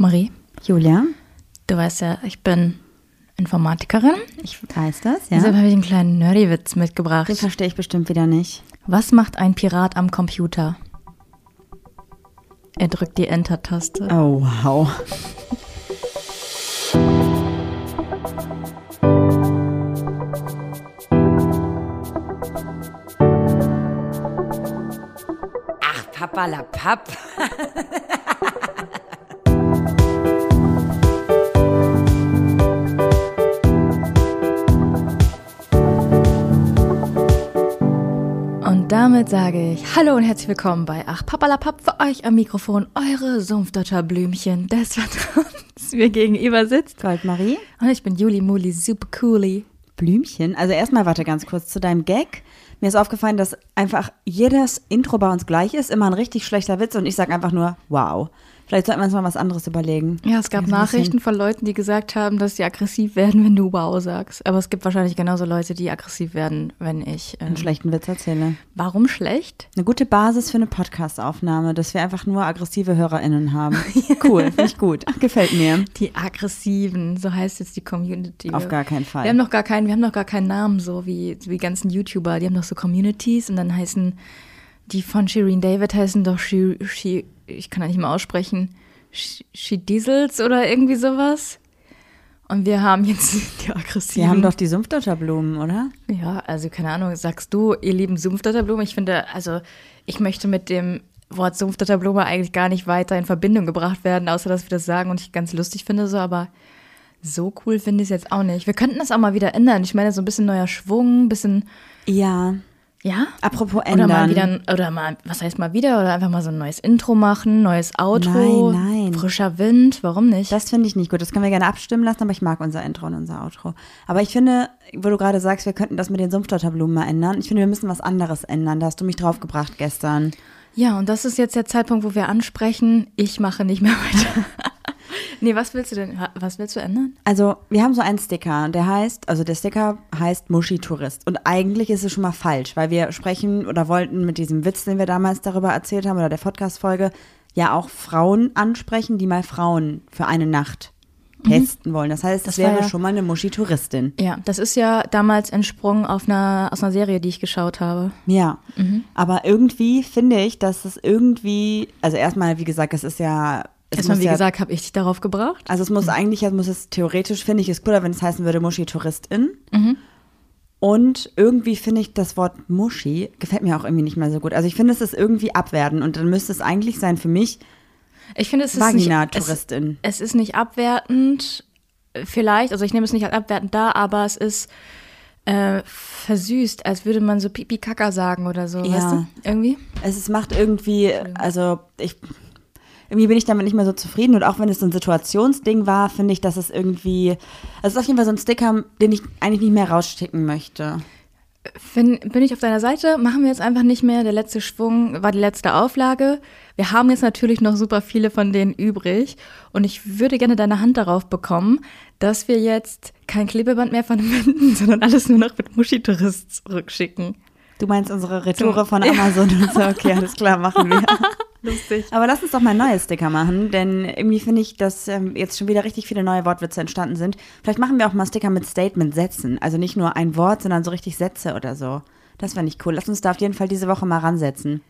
Marie, Julia, du weißt ja, ich bin Informatikerin. ich weiß das, ja. Deshalb habe ich einen kleinen Nerdy-Witz mitgebracht. Den verstehe ich bestimmt wieder nicht. Was macht ein Pirat am Computer? Er drückt die Enter-Taste. Oh, wow. Ach, Papa la Papp. damit sage ich Hallo und herzlich willkommen bei Ach Papalapap für euch am Mikrofon, eure Sumpfdotterblümchen des Vertrauens. Mir gegenüber sitzt. Goldmarie, Und ich bin Juli Muli, super coolie. Blümchen. Also erstmal warte ganz kurz zu deinem Gag. Mir ist aufgefallen, dass einfach jedes Intro bei uns gleich ist, immer ein richtig schlechter Witz und ich sage einfach nur wow. Vielleicht sollten wir uns mal was anderes überlegen. Ja, es gab Ja, Nachrichten von Leuten, die gesagt haben, dass sie aggressiv werden, wenn du wow sagst. Aber es gibt wahrscheinlich genauso Leute, die aggressiv werden, wenn ich. Ähm, einen schlechten Witz erzähle. warum schlecht? Eine gute Basis für eine Podcast-Aufnahme, dass wir einfach nur aggressive HörerInnen haben. Cool, finde ich gut. Gefällt mir. Die aggressiven, so heißt jetzt die Community. Auf gar keinen Fall. Wir haben noch gar keinen, wir haben noch gar keinen Namen, so wie wie die ganzen YouTuber. Die haben doch so Communities und dann heißen die von Shireen David heißen doch She ich kann da nicht mal aussprechen, She, Diesels oder irgendwie sowas. Und wir haben jetzt die aggressiven. Wir haben doch die Sumpfdotterblumen, oder? Ja, also keine Ahnung, sagst du, ihr lieben Sumpfdotterblume? Ich finde, also ich möchte mit dem Wort Sumpfdotterblume eigentlich gar nicht weiter in Verbindung gebracht werden, außer dass wir das sagen und ich ganz lustig finde so, aber so cool finde ich es jetzt auch nicht. Wir könnten das auch mal wieder ändern. Ich meine, so ein bisschen neuer Schwung, ein bisschen, Ja. Ja? Apropos Oder ändern. mal wieder, oder mal, was heißt mal wieder, oder einfach mal so ein neues Intro machen, neues Outro, Nein, nein. frischer Wind, warum nicht? Das finde ich nicht gut. Das können wir gerne abstimmen lassen, aber ich mag unser Intro und unser Outro. Aber ich finde, wo du gerade sagst, wir könnten das mit den Sumpfdotterblumen mal ändern. Ich finde, wir müssen was anderes ändern. Da hast du mich draufgebracht gestern. Ja, und das ist jetzt der Zeitpunkt, wo wir ansprechen, ich mache nicht mehr weiter. Nee, was willst du denn, was willst du ändern? Also, wir haben so einen Sticker, der heißt, also der Sticker heißt Muschi-Tourist. Und eigentlich ist es schon mal falsch, weil wir sprechen oder wollten mit diesem Witz, den wir damals darüber erzählt haben, oder der Podcast-Folge, ja auch Frauen ansprechen, die mal Frauen für eine Nacht testen wollen. Das heißt, das, Das wäre ja- schon mal eine Muschi-Touristin. Ja, das ist ja damals entsprungen auf einer, aus einer Serie, die ich geschaut habe. Ja, aber irgendwie finde ich, dass es irgendwie, also erstmal, wie gesagt, es ist ja. Erstmal, wie ja, gesagt, habe ich dich darauf gebracht. Also es muss eigentlich, also muss es theoretisch, finde ich es cooler, wenn es heißen würde Muschi-Touristin. Und irgendwie finde ich das Wort Muschi gefällt mir auch irgendwie nicht mehr so gut. Also ich finde, es ist irgendwie abwerten und dann müsste es eigentlich sein für mich Ich finde, es ist nicht, es, es ist nicht abwertend, vielleicht, also ich nehme es nicht als abwertend da, aber es ist äh, versüßt, als würde man so Pipi-Kaka sagen oder so, Ja. weißt du? Irgendwie? Es ist, macht irgendwie, also ich, irgendwie bin ich damit nicht mehr so zufrieden und auch wenn es so ein Situationsding war, finde ich, dass es irgendwie, also es ist auf jeden Fall so ein Sticker, den ich eigentlich nicht mehr rausschicken möchte. Bin, bin ich auf deiner Seite? Machen wir jetzt einfach nicht mehr. Der letzte Schwung war die letzte Auflage. Wir haben jetzt natürlich noch super viele von denen übrig. Und ich würde gerne deine Hand darauf bekommen, dass wir jetzt kein Klebeband mehr verwenden, sondern alles nur noch mit Muschi-Tourist zurückschicken. Du meinst unsere Retoure von Amazon und so, okay, alles klar, machen wir. Lustig. Aber lass uns doch mal neue Sticker machen, denn irgendwie finde ich, dass ähm, jetzt schon wieder richtig viele neue Wortwitze entstanden sind. Vielleicht machen wir auch mal Sticker mit Statement-Sätzen. Also nicht nur ein Wort, sondern so richtig Sätze oder so. Das fände ich cool. Lass uns da auf jeden Fall diese Woche mal ransetzen.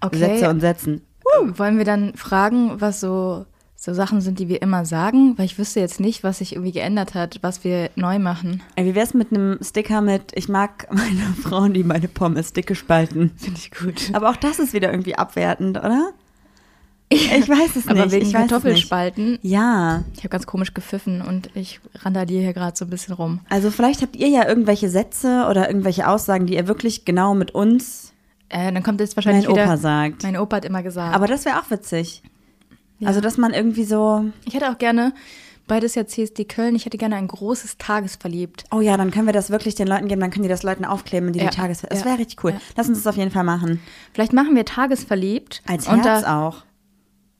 Okay. Sätze und Sätzen. Wollen wir dann fragen, was so, so Sachen sind, die wir immer sagen? Weil ich wüsste jetzt nicht, was sich irgendwie geändert hat, was wir neu machen. Ey, wie wär's mit einem Sticker mit, ich mag meine Frauen, die meine Pommes dicke spalten. Finde ich gut. Aber auch das ist wieder irgendwie abwertend, oder? Ich weiß es nicht. Aber wegen ich es. Kartoffelspalten. Ja, Ich habe ganz komisch gepfiffen und ich randaliere hier gerade so ein bisschen rum. also vielleicht habt ihr ja irgendwelche Sätze oder irgendwelche Aussagen, die ihr wirklich genau mit uns, Äh, dann kommt jetzt wahrscheinlich mein wieder. Opa sagt. Mein Opa hat immer gesagt. Aber das wäre auch witzig. Ja. Also, dass man irgendwie so, ich hätte auch gerne, beides ja CSD Köln, ich hätte gerne ein großes Tagesverliebt. oh ja, dann können wir das wirklich den Leuten geben, dann können die das Leuten aufkleben, die Ja, die Tages... Das ja, wäre richtig cool. ja. Lass uns das auf jeden Fall machen. Vielleicht machen wir Tagesverliebt. Als und Herz auch.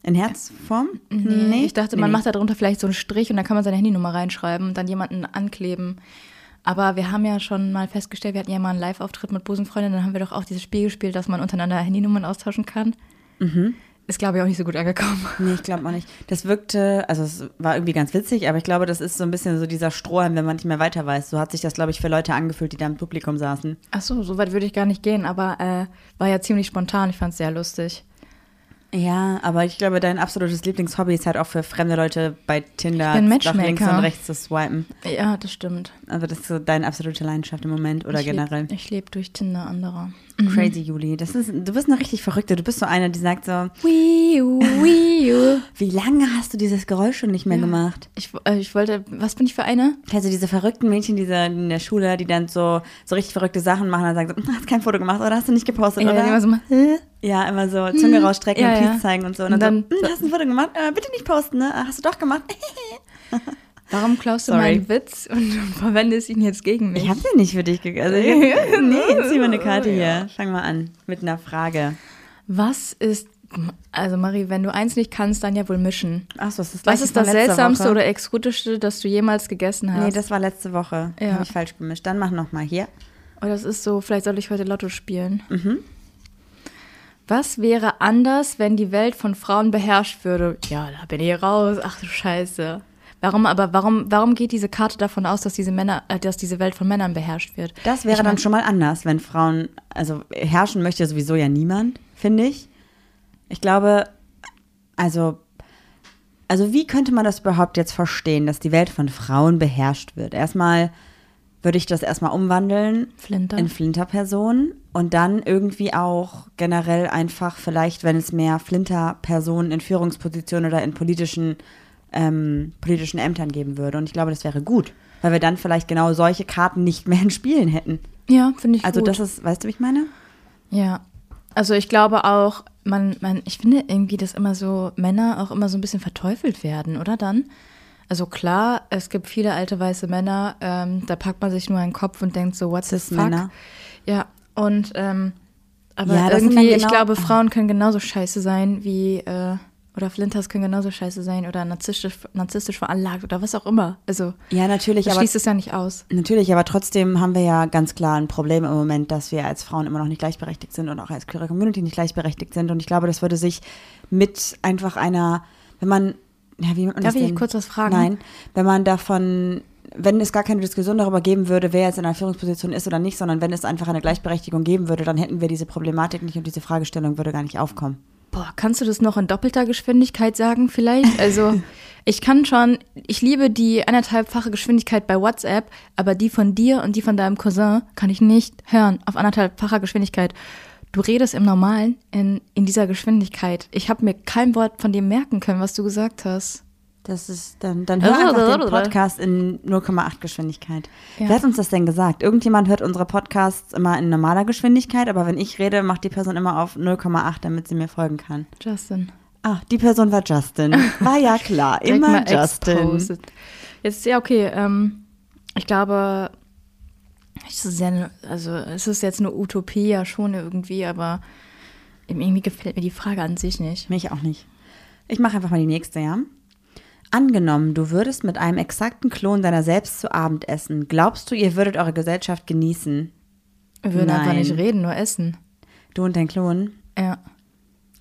In Herzform? Nee, ich dachte, man Nee, macht da drunter vielleicht so einen Strich und dann kann man seine Handynummer reinschreiben und dann jemanden ankleben. Aber wir haben ja schon mal festgestellt, wir hatten ja mal einen Live-Auftritt mit Busenfreundin, dann haben wir doch auch dieses Spiel gespielt, dass man untereinander Handynummern austauschen kann. Ist, glaube ich, auch nicht so gut angekommen. Nee, ich glaube auch nicht. Das wirkte, also es war irgendwie ganz witzig, aber ich glaube, das ist so ein bisschen so dieser Strohhalm, wenn man nicht mehr weiter weiß. So hat sich das, glaube ich, für Leute angefühlt, die da im Publikum saßen. Ach so, so weit würde ich gar nicht gehen, aber äh, war ja ziemlich spontan. Ich fand es sehr lustig. Ja, aber ich glaube, dein absolutes Lieblingshobby ist halt auch für fremde Leute bei Tinder nach links und rechts zu swipen. Ja, das stimmt. Also das ist so deine absolute Leidenschaft im Moment oder ich generell. Leb, ich lebe durch Tinder anderer. Crazy Juli. Das ist, du bist eine richtig Verrückte. Du bist so eine, die sagt so, Wii U, Wii U. wie lange hast du dieses Geräusch schon nicht mehr Ja. gemacht? Ich, äh, ich wollte, was bin ich für eine? Du diese verrückten Mädchen diese in der Schule, die dann so, so richtig verrückte Sachen machen und dann sagen so, hast kein Foto gemacht oder hast du nicht gepostet, Ja, oder? immer so hä? ja, immer so Zunge rausstrecken Ja, und Peace zeigen und so. Und, Und dann, dann- so, hm, hast du ein Foto gemacht? Äh, bitte nicht posten, ne? Hast du doch gemacht? Warum klaust du Sorry. meinen Witz und verwendest ihn jetzt gegen mich? Ich hab den nicht für dich gegessen. Also, ich- nee, zieh mal eine Karte hier. Fang mal an mit einer Frage. Was ist, also Marie, wenn du eins nicht kannst, dann ja wohl mischen. Achso, das ist Was ist das Seltsamste Woche. oder Exotischste, das du jemals gegessen hast? Nee, das war letzte Woche. Ja. Habe ich falsch gemischt. Dann mach noch mal hier. Oder das ist so, vielleicht soll ich heute Lotto spielen. Was wäre anders, wenn die Welt von Frauen beherrscht würde? Ja, da bin ich raus. Ach du Scheiße. Warum aber, warum, warum geht diese Karte davon aus, dass diese Männer, äh, dass diese Welt von Männern beherrscht wird? Das wäre Ich mein- dann schon mal anders, wenn Frauen, also herrschen möchte sowieso ja niemand, finde ich. Ich glaube, also, also wie könnte man das überhaupt jetzt verstehen, dass die Welt von Frauen beherrscht wird? Erstmal würde ich das erstmal umwandeln Flinter. in Flinterpersonen und dann irgendwie auch generell einfach vielleicht, wenn es mehr Flinterpersonen in Führungspositionen oder in politischen, ähm, politischen Ämtern geben würde. Und ich glaube, das wäre gut, weil wir dann vielleicht genau solche Karten nicht mehr in Spielen hätten. Ja, finde ich Also gut. das ist, weißt du, wie ich meine? Ja. Also ich glaube auch, man, man, ich finde irgendwie, dass immer so Männer auch immer so ein bisschen verteufelt werden, oder dann? Also klar, es gibt viele alte weiße Männer, ähm, da packt man sich nur einen Kopf und denkt so, what's the fuck? Cis-Männer. Ja, und ähm, aber Ja, irgendwie, dann ich genau- glaube, Frauen können genauso scheiße sein wie, äh, oder Flinters können genauso scheiße sein oder narzisstisch, narzisstisch veranlagt oder was auch immer. Also Ja, natürlich, das aber schließt es ja nicht aus. Natürlich, aber trotzdem haben wir ja ganz klar ein Problem im Moment, dass wir als Frauen immer noch nicht gleichberechtigt sind und auch als queere Community nicht gleichberechtigt sind. Und ich glaube, das würde sich mit einfach einer, wenn man, ja, wie man Darf ich denn? kurz was fragen? Nein, wenn man davon, wenn es gar keine Diskussion darüber geben würde, wer jetzt in einer Führungsposition ist oder nicht, sondern wenn es einfach eine Gleichberechtigung geben würde, dann hätten wir diese Problematik nicht und diese Fragestellung würde gar nicht aufkommen. Boah, kannst du das noch in doppelter Geschwindigkeit sagen vielleicht? Also ich kann schon, ich liebe die anderthalbfache Geschwindigkeit bei WhatsApp, aber die von dir und die von deinem Cousin kann ich nicht hören auf anderthalbfacher Geschwindigkeit. Du redest im Normalen in, in dieser Geschwindigkeit. Ich habe mir kein Wort von dem merken können, was du gesagt hast. Das ist dann, dann hör einfach den Podcast in 0,8 Geschwindigkeit. Ja. Wer hat uns das denn gesagt? Irgendjemand hört unsere Podcasts immer in normaler Geschwindigkeit, aber wenn ich rede, macht die Person immer auf 0,8, damit sie mir folgen kann. Justin. Ah, die Person war Justin. War ja klar, immer Justin. exposed. Jetzt, ja, okay, ähm, ich glaube, es ist, sehr, also, es ist jetzt eine Utopie ja schon irgendwie, aber irgendwie gefällt mir die Frage an sich nicht. Mich auch nicht. Ich mache einfach mal die nächste, ja? Angenommen, du würdest mit einem exakten Klon deiner selbst zu Abend essen. Glaubst du, ihr würdet eure Gesellschaft genießen? Wir würden einfach Nein. nicht reden, nur essen. Du und dein Klon? Ja.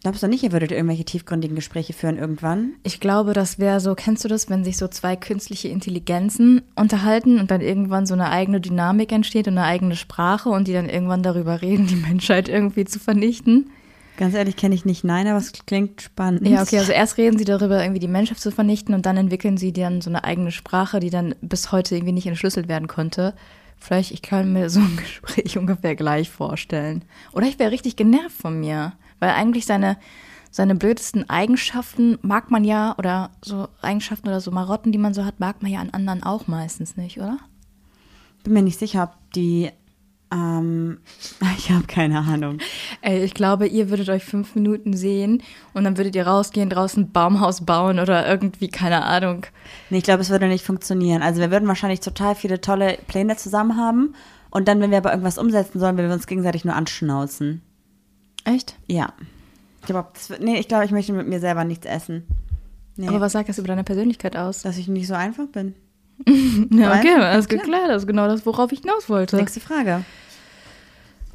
Glaubst du nicht, ihr würdet irgendwelche tiefgründigen Gespräche führen irgendwann? Ich glaube, das wäre so, kennst du das, wenn sich so zwei künstliche Intelligenzen unterhalten und dann irgendwann so eine eigene Dynamik entsteht und eine eigene Sprache und die dann irgendwann darüber reden, die Menschheit irgendwie zu vernichten? Ganz ehrlich, kenne ich nicht. Nein, aber es klingt spannend. Ja, okay, also erst reden sie darüber, irgendwie die Menschheit zu vernichten und dann entwickeln sie dann so eine eigene Sprache, die dann bis heute irgendwie nicht entschlüsselt werden konnte. Vielleicht, ich kann mir so ein Gespräch ungefähr gleich vorstellen. Oder ich wäre richtig genervt von mir, weil eigentlich seine, seine blödesten Eigenschaften mag man ja, oder so Eigenschaften oder so Marotten, die man so hat, mag man ja an anderen auch meistens nicht, oder? Bin mir nicht sicher, ob die. Ähm, ich habe keine Ahnung. Ey, ich glaube, ihr würdet euch fünf Minuten sehen und dann würdet ihr rausgehen, draußen ein Baumhaus bauen oder irgendwie, keine Ahnung. Nee, ich glaube, es würde nicht funktionieren. Also wir würden wahrscheinlich total viele tolle Pläne zusammen haben. Und dann, wenn wir aber irgendwas umsetzen sollen, würden wir uns gegenseitig nur anschnauzen. Echt? Ja. Ich glaube, nee, ich glaube, ich möchte mit mir selber nichts essen. Nee, Aber was sagt das über deine Persönlichkeit aus? dass ich nicht so einfach bin. Ja, okay, alles klar. geklärt. Das ist genau das, worauf ich hinaus wollte. Nächste Frage.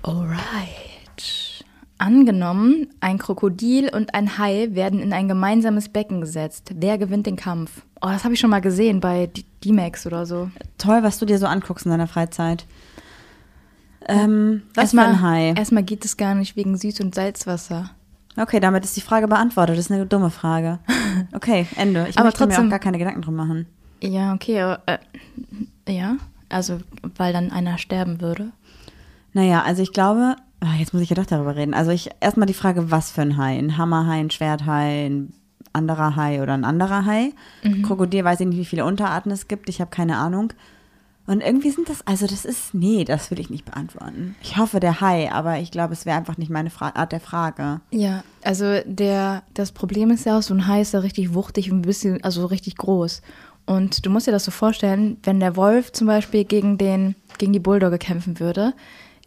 Alright. Angenommen, ein Krokodil und ein Hai werden in ein gemeinsames Becken gesetzt. Wer gewinnt den Kampf? Oh, das habe ich schon mal gesehen bei D-Max oder so. Toll, was du dir so anguckst in deiner Freizeit. Ähm, was erstmal, für ein Hai? Erstmal geht es gar nicht wegen Süß- und Salzwasser. Okay, damit ist die Frage beantwortet. Das ist eine dumme Frage. Okay, Ende. Ich Aber möchte mir trotzdem- auch gar keine Gedanken drum machen. Ja, okay, aber, äh, ja, also weil dann einer sterben würde. Naja, also ich glaube, ah, jetzt muss ich ja doch darüber reden. Also ich erstmal die Frage, was für ein Hai? Ein Hammerhai, ein Schwerthai, ein anderer Hai oder ein anderer Hai? Krokodil weiß ich nicht, wie viele Unterarten es gibt. Ich habe keine Ahnung. Und irgendwie sind das, also das ist, nee, das will ich nicht beantworten. Ich hoffe der Hai, aber ich glaube, es wäre einfach nicht meine Fra Art der Frage. Ja, also der, das Problem ist ja auch, so ein Hai ist ja richtig wuchtig und ein bisschen, also richtig groß. Und du musst dir das so vorstellen, wenn der Wolf zum Beispiel gegen, den, gegen die Bulldogge kämpfen würde.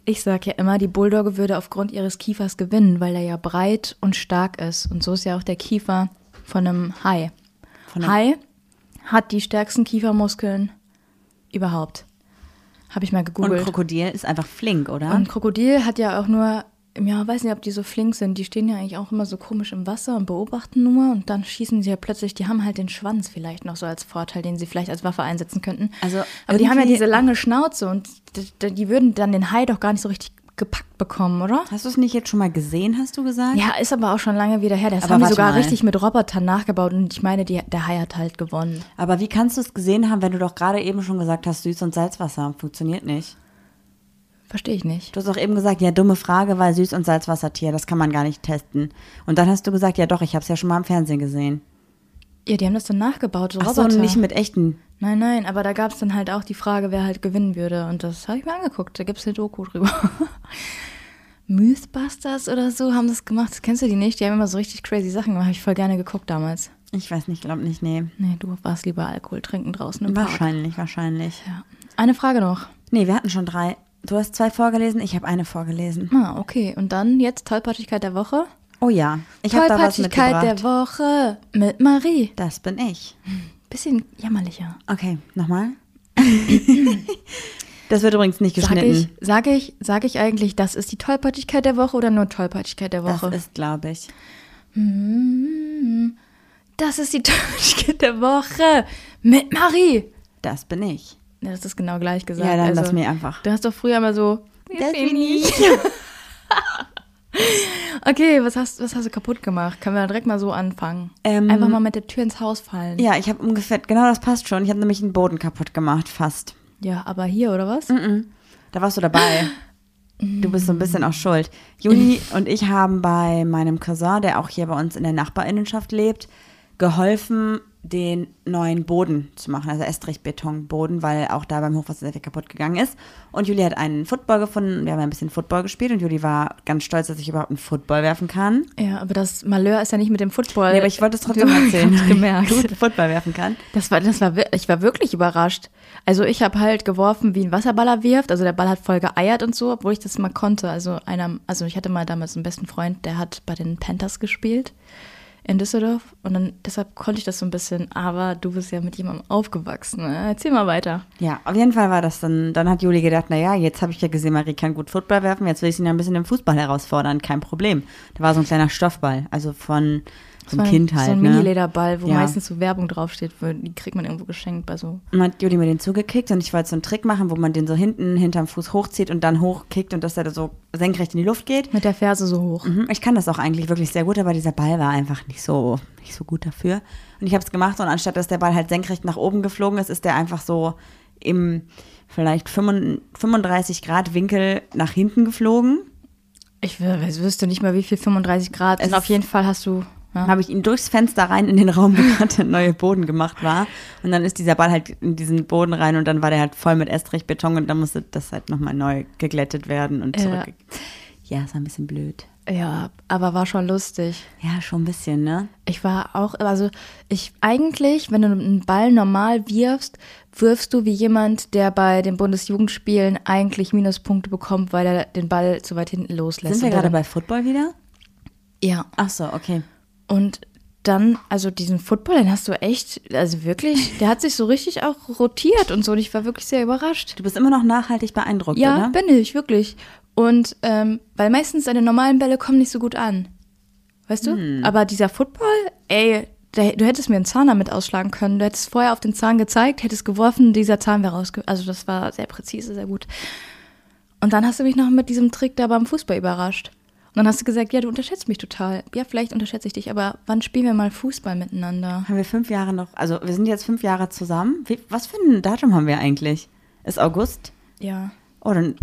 Ich sage ja immer, die Bulldogge würde aufgrund ihres Kiefers gewinnen, weil er ja breit und stark ist. Und so ist ja auch der Kiefer von einem Hai. Von einem- Hai hat die stärksten Kiefermuskeln überhaupt. Habe ich mal Und gegoogelt. Krokodil ist einfach flink, oder? Und Krokodil hat ja auch nur, ja, weiß nicht, ob die so flink sind. Die stehen ja eigentlich auch immer so komisch im Wasser und beobachten nur und dann schießen sie ja plötzlich, die haben halt den Schwanz vielleicht noch so als Vorteil, den sie vielleicht als Waffe einsetzen könnten. Also Aber die haben ja diese lange Schnauze und d- d- die würden dann den Hai doch gar nicht so richtig gepackt bekommen, oder? Hast du es nicht jetzt schon mal gesehen, hast du gesagt? Ja, ist aber auch schon lange wieder her. Das Aber haben die sogar mal. richtig mit Robotern nachgebaut und ich meine, die, der Hai hat halt gewonnen. Aber wie kannst du es gesehen haben, wenn du doch gerade eben schon gesagt hast, Süß- und Salzwasser funktioniert nicht? Verstehe ich nicht. Du hast auch eben gesagt, ja, dumme Frage, weil Süß- und Salzwassertier, das kann man gar nicht testen. Und dann hast du gesagt, ja doch, ich habe es ja schon mal im Fernsehen gesehen. Ja, die haben das dann nachgebaut, so Ach so, Roboter. nicht mit echten. Nein, nein, aber da gab es dann halt auch die Frage, wer halt gewinnen würde. Und das habe ich mir angeguckt. Da gibt es eine Doku drüber. Mythbusters oder so haben das gemacht. Kennst du die nicht? Die haben immer so richtig crazy Sachen gemacht. Habe ich voll gerne geguckt damals. Ich weiß nicht, glaub nicht, nee. Nee, du warst lieber Alkohol trinken draußen im Park. Wahrscheinlich, wahrscheinlich. Ja. Eine Frage noch. Nee, wir hatten schon drei. Du hast zwei vorgelesen, ich habe eine vorgelesen. Ah, okay. Und dann jetzt Tollpatschigkeit der Woche. Oh ja, ich habe da was Tollpatschigkeit mitgebracht. der Woche mit Marie. das bin ich. Bisschen jämmerlicher. Okay, nochmal. das wird übrigens nicht geschnitten. ich, sag ich, sag ich eigentlich, das ist die Tollpatschigkeit der Woche oder nur Tollpatschigkeit der das Woche? ist, glaube ich. Das ist die Tollpatschigkeit der Woche mit Marie. Das bin ich. Ja, das ist genau gleich gesagt. Ja, dann also, lass mir einfach. Du hast doch früher mal so. Das bin ich. Okay, was hast, was hast du kaputt gemacht? Können wir direkt mal so anfangen? Ähm, Einfach mal mit der Tür ins Haus fallen. Ja, ich habe ungefähr, genau das passt schon. Ich habe nämlich einen Boden kaputt gemacht, fast. Ja, aber hier oder was? Da warst du dabei. Du bist so ein bisschen auch schuld. Juni und ich haben bei meinem Cousin, der auch hier bei uns in der Nachbarinnenschaft lebt, geholfen, den neuen Boden zu machen, also Estrichbetonboden, weil auch da beim Hochwasser sehr viel kaputt gegangen ist. Und Juli hat einen Football gefunden. Wir haben ein bisschen Football gespielt und Juli war ganz stolz, dass ich überhaupt einen Football werfen kann. Ja, aber das Malheur ist ja nicht mit dem Football. Nee, aber ich wollte es trotzdem Du- erzählen. Ich gemerkt. Gut Football werfen kann. Das war, das war, ich war wirklich überrascht. Also ich habe halt geworfen, wie ein Wasserballer wirft. Also der Ball hat voll geeiert und so, obwohl ich das mal konnte. Also einer, also ich hatte mal damals einen besten Freund, der hat bei den Panthers gespielt in Düsseldorf und dann deshalb konnte ich das so ein bisschen. Aber du bist ja mit jemandem aufgewachsen. Ne? Erzähl mal weiter. Ja, auf jeden Fall war das dann, dann hat Juli gedacht, na ja, jetzt habe ich ja gesehen, Marie kann gut Football werfen, jetzt will ich sie ja ein bisschen im Fußball herausfordern, kein Problem. Da war so ein kleiner Stoffball, also von so war Kind halt, So ein ne? Mini-Lederball, wo Ja. meistens so Werbung draufsteht. Die kriegt man irgendwo geschenkt bei so. Und hat Juli mir den zugekickt und ich wollte so einen Trick machen, wo man den so hinten hinterm Fuß hochzieht und dann hochkickt und dass er da so senkrecht in die Luft geht. Mit der Ferse so hoch. Mhm, Ich kann das auch eigentlich wirklich sehr gut, aber dieser Ball war einfach nicht so, nicht so gut dafür. Und ich habe es gemacht und anstatt dass der Ball halt senkrecht nach oben geflogen ist, ist der einfach so im vielleicht 35 Grad Winkel nach hinten geflogen. Ich wü- ich wüsste nicht mal, wie viel 35 Grad Es sind. Auf ist- jeden Fall hast du. Ja. habe ich ihn durchs Fenster rein in den Raum gebracht, der neue Boden gemacht war. Und dann ist dieser Ball halt in diesen Boden rein und dann war der halt voll mit Estrichbeton und dann musste das halt nochmal neu geglättet werden und Ja. zurück. Ja, ist ein bisschen blöd. ja, aber war schon lustig. Ja, schon ein bisschen, ne? Ich war auch, also ich eigentlich, wenn du einen Ball normal wirfst, wirfst du wie jemand, der bei den Bundesjugendspielen eigentlich Minuspunkte bekommt, weil er den Ball zu weit hinten loslässt. Sind wir gerade bei Football wieder? Ja. Ach so, okay. Und dann, also diesen Football, den hast du echt, also wirklich, der hat sich so richtig auch rotiert und so. Und ich war wirklich sehr überrascht. Du bist immer noch nachhaltig beeindruckt, Ja, oder? bin ich, wirklich. Und ähm, weil meistens deine normalen Bälle kommen nicht so gut an. Weißt du? Hm. Aber dieser Football, ey, der, du hättest mir einen Zahn damit ausschlagen können. Du hättest vorher auf den Zahn gezeigt, hättest geworfen, dieser Zahn wäre rausge... Also das war sehr präzise, sehr gut. Und dann hast du mich noch mit diesem Trick da beim Fußball überrascht. Und dann hast du gesagt, ja, du unterschätzt mich total. Ja, vielleicht unterschätze ich dich, aber wann spielen wir mal Fußball miteinander? Haben wir fünf Jahre noch, also wir sind jetzt fünf Jahre zusammen. Wie, was für ein Datum haben wir eigentlich? Ist August? Ja. Oh, dann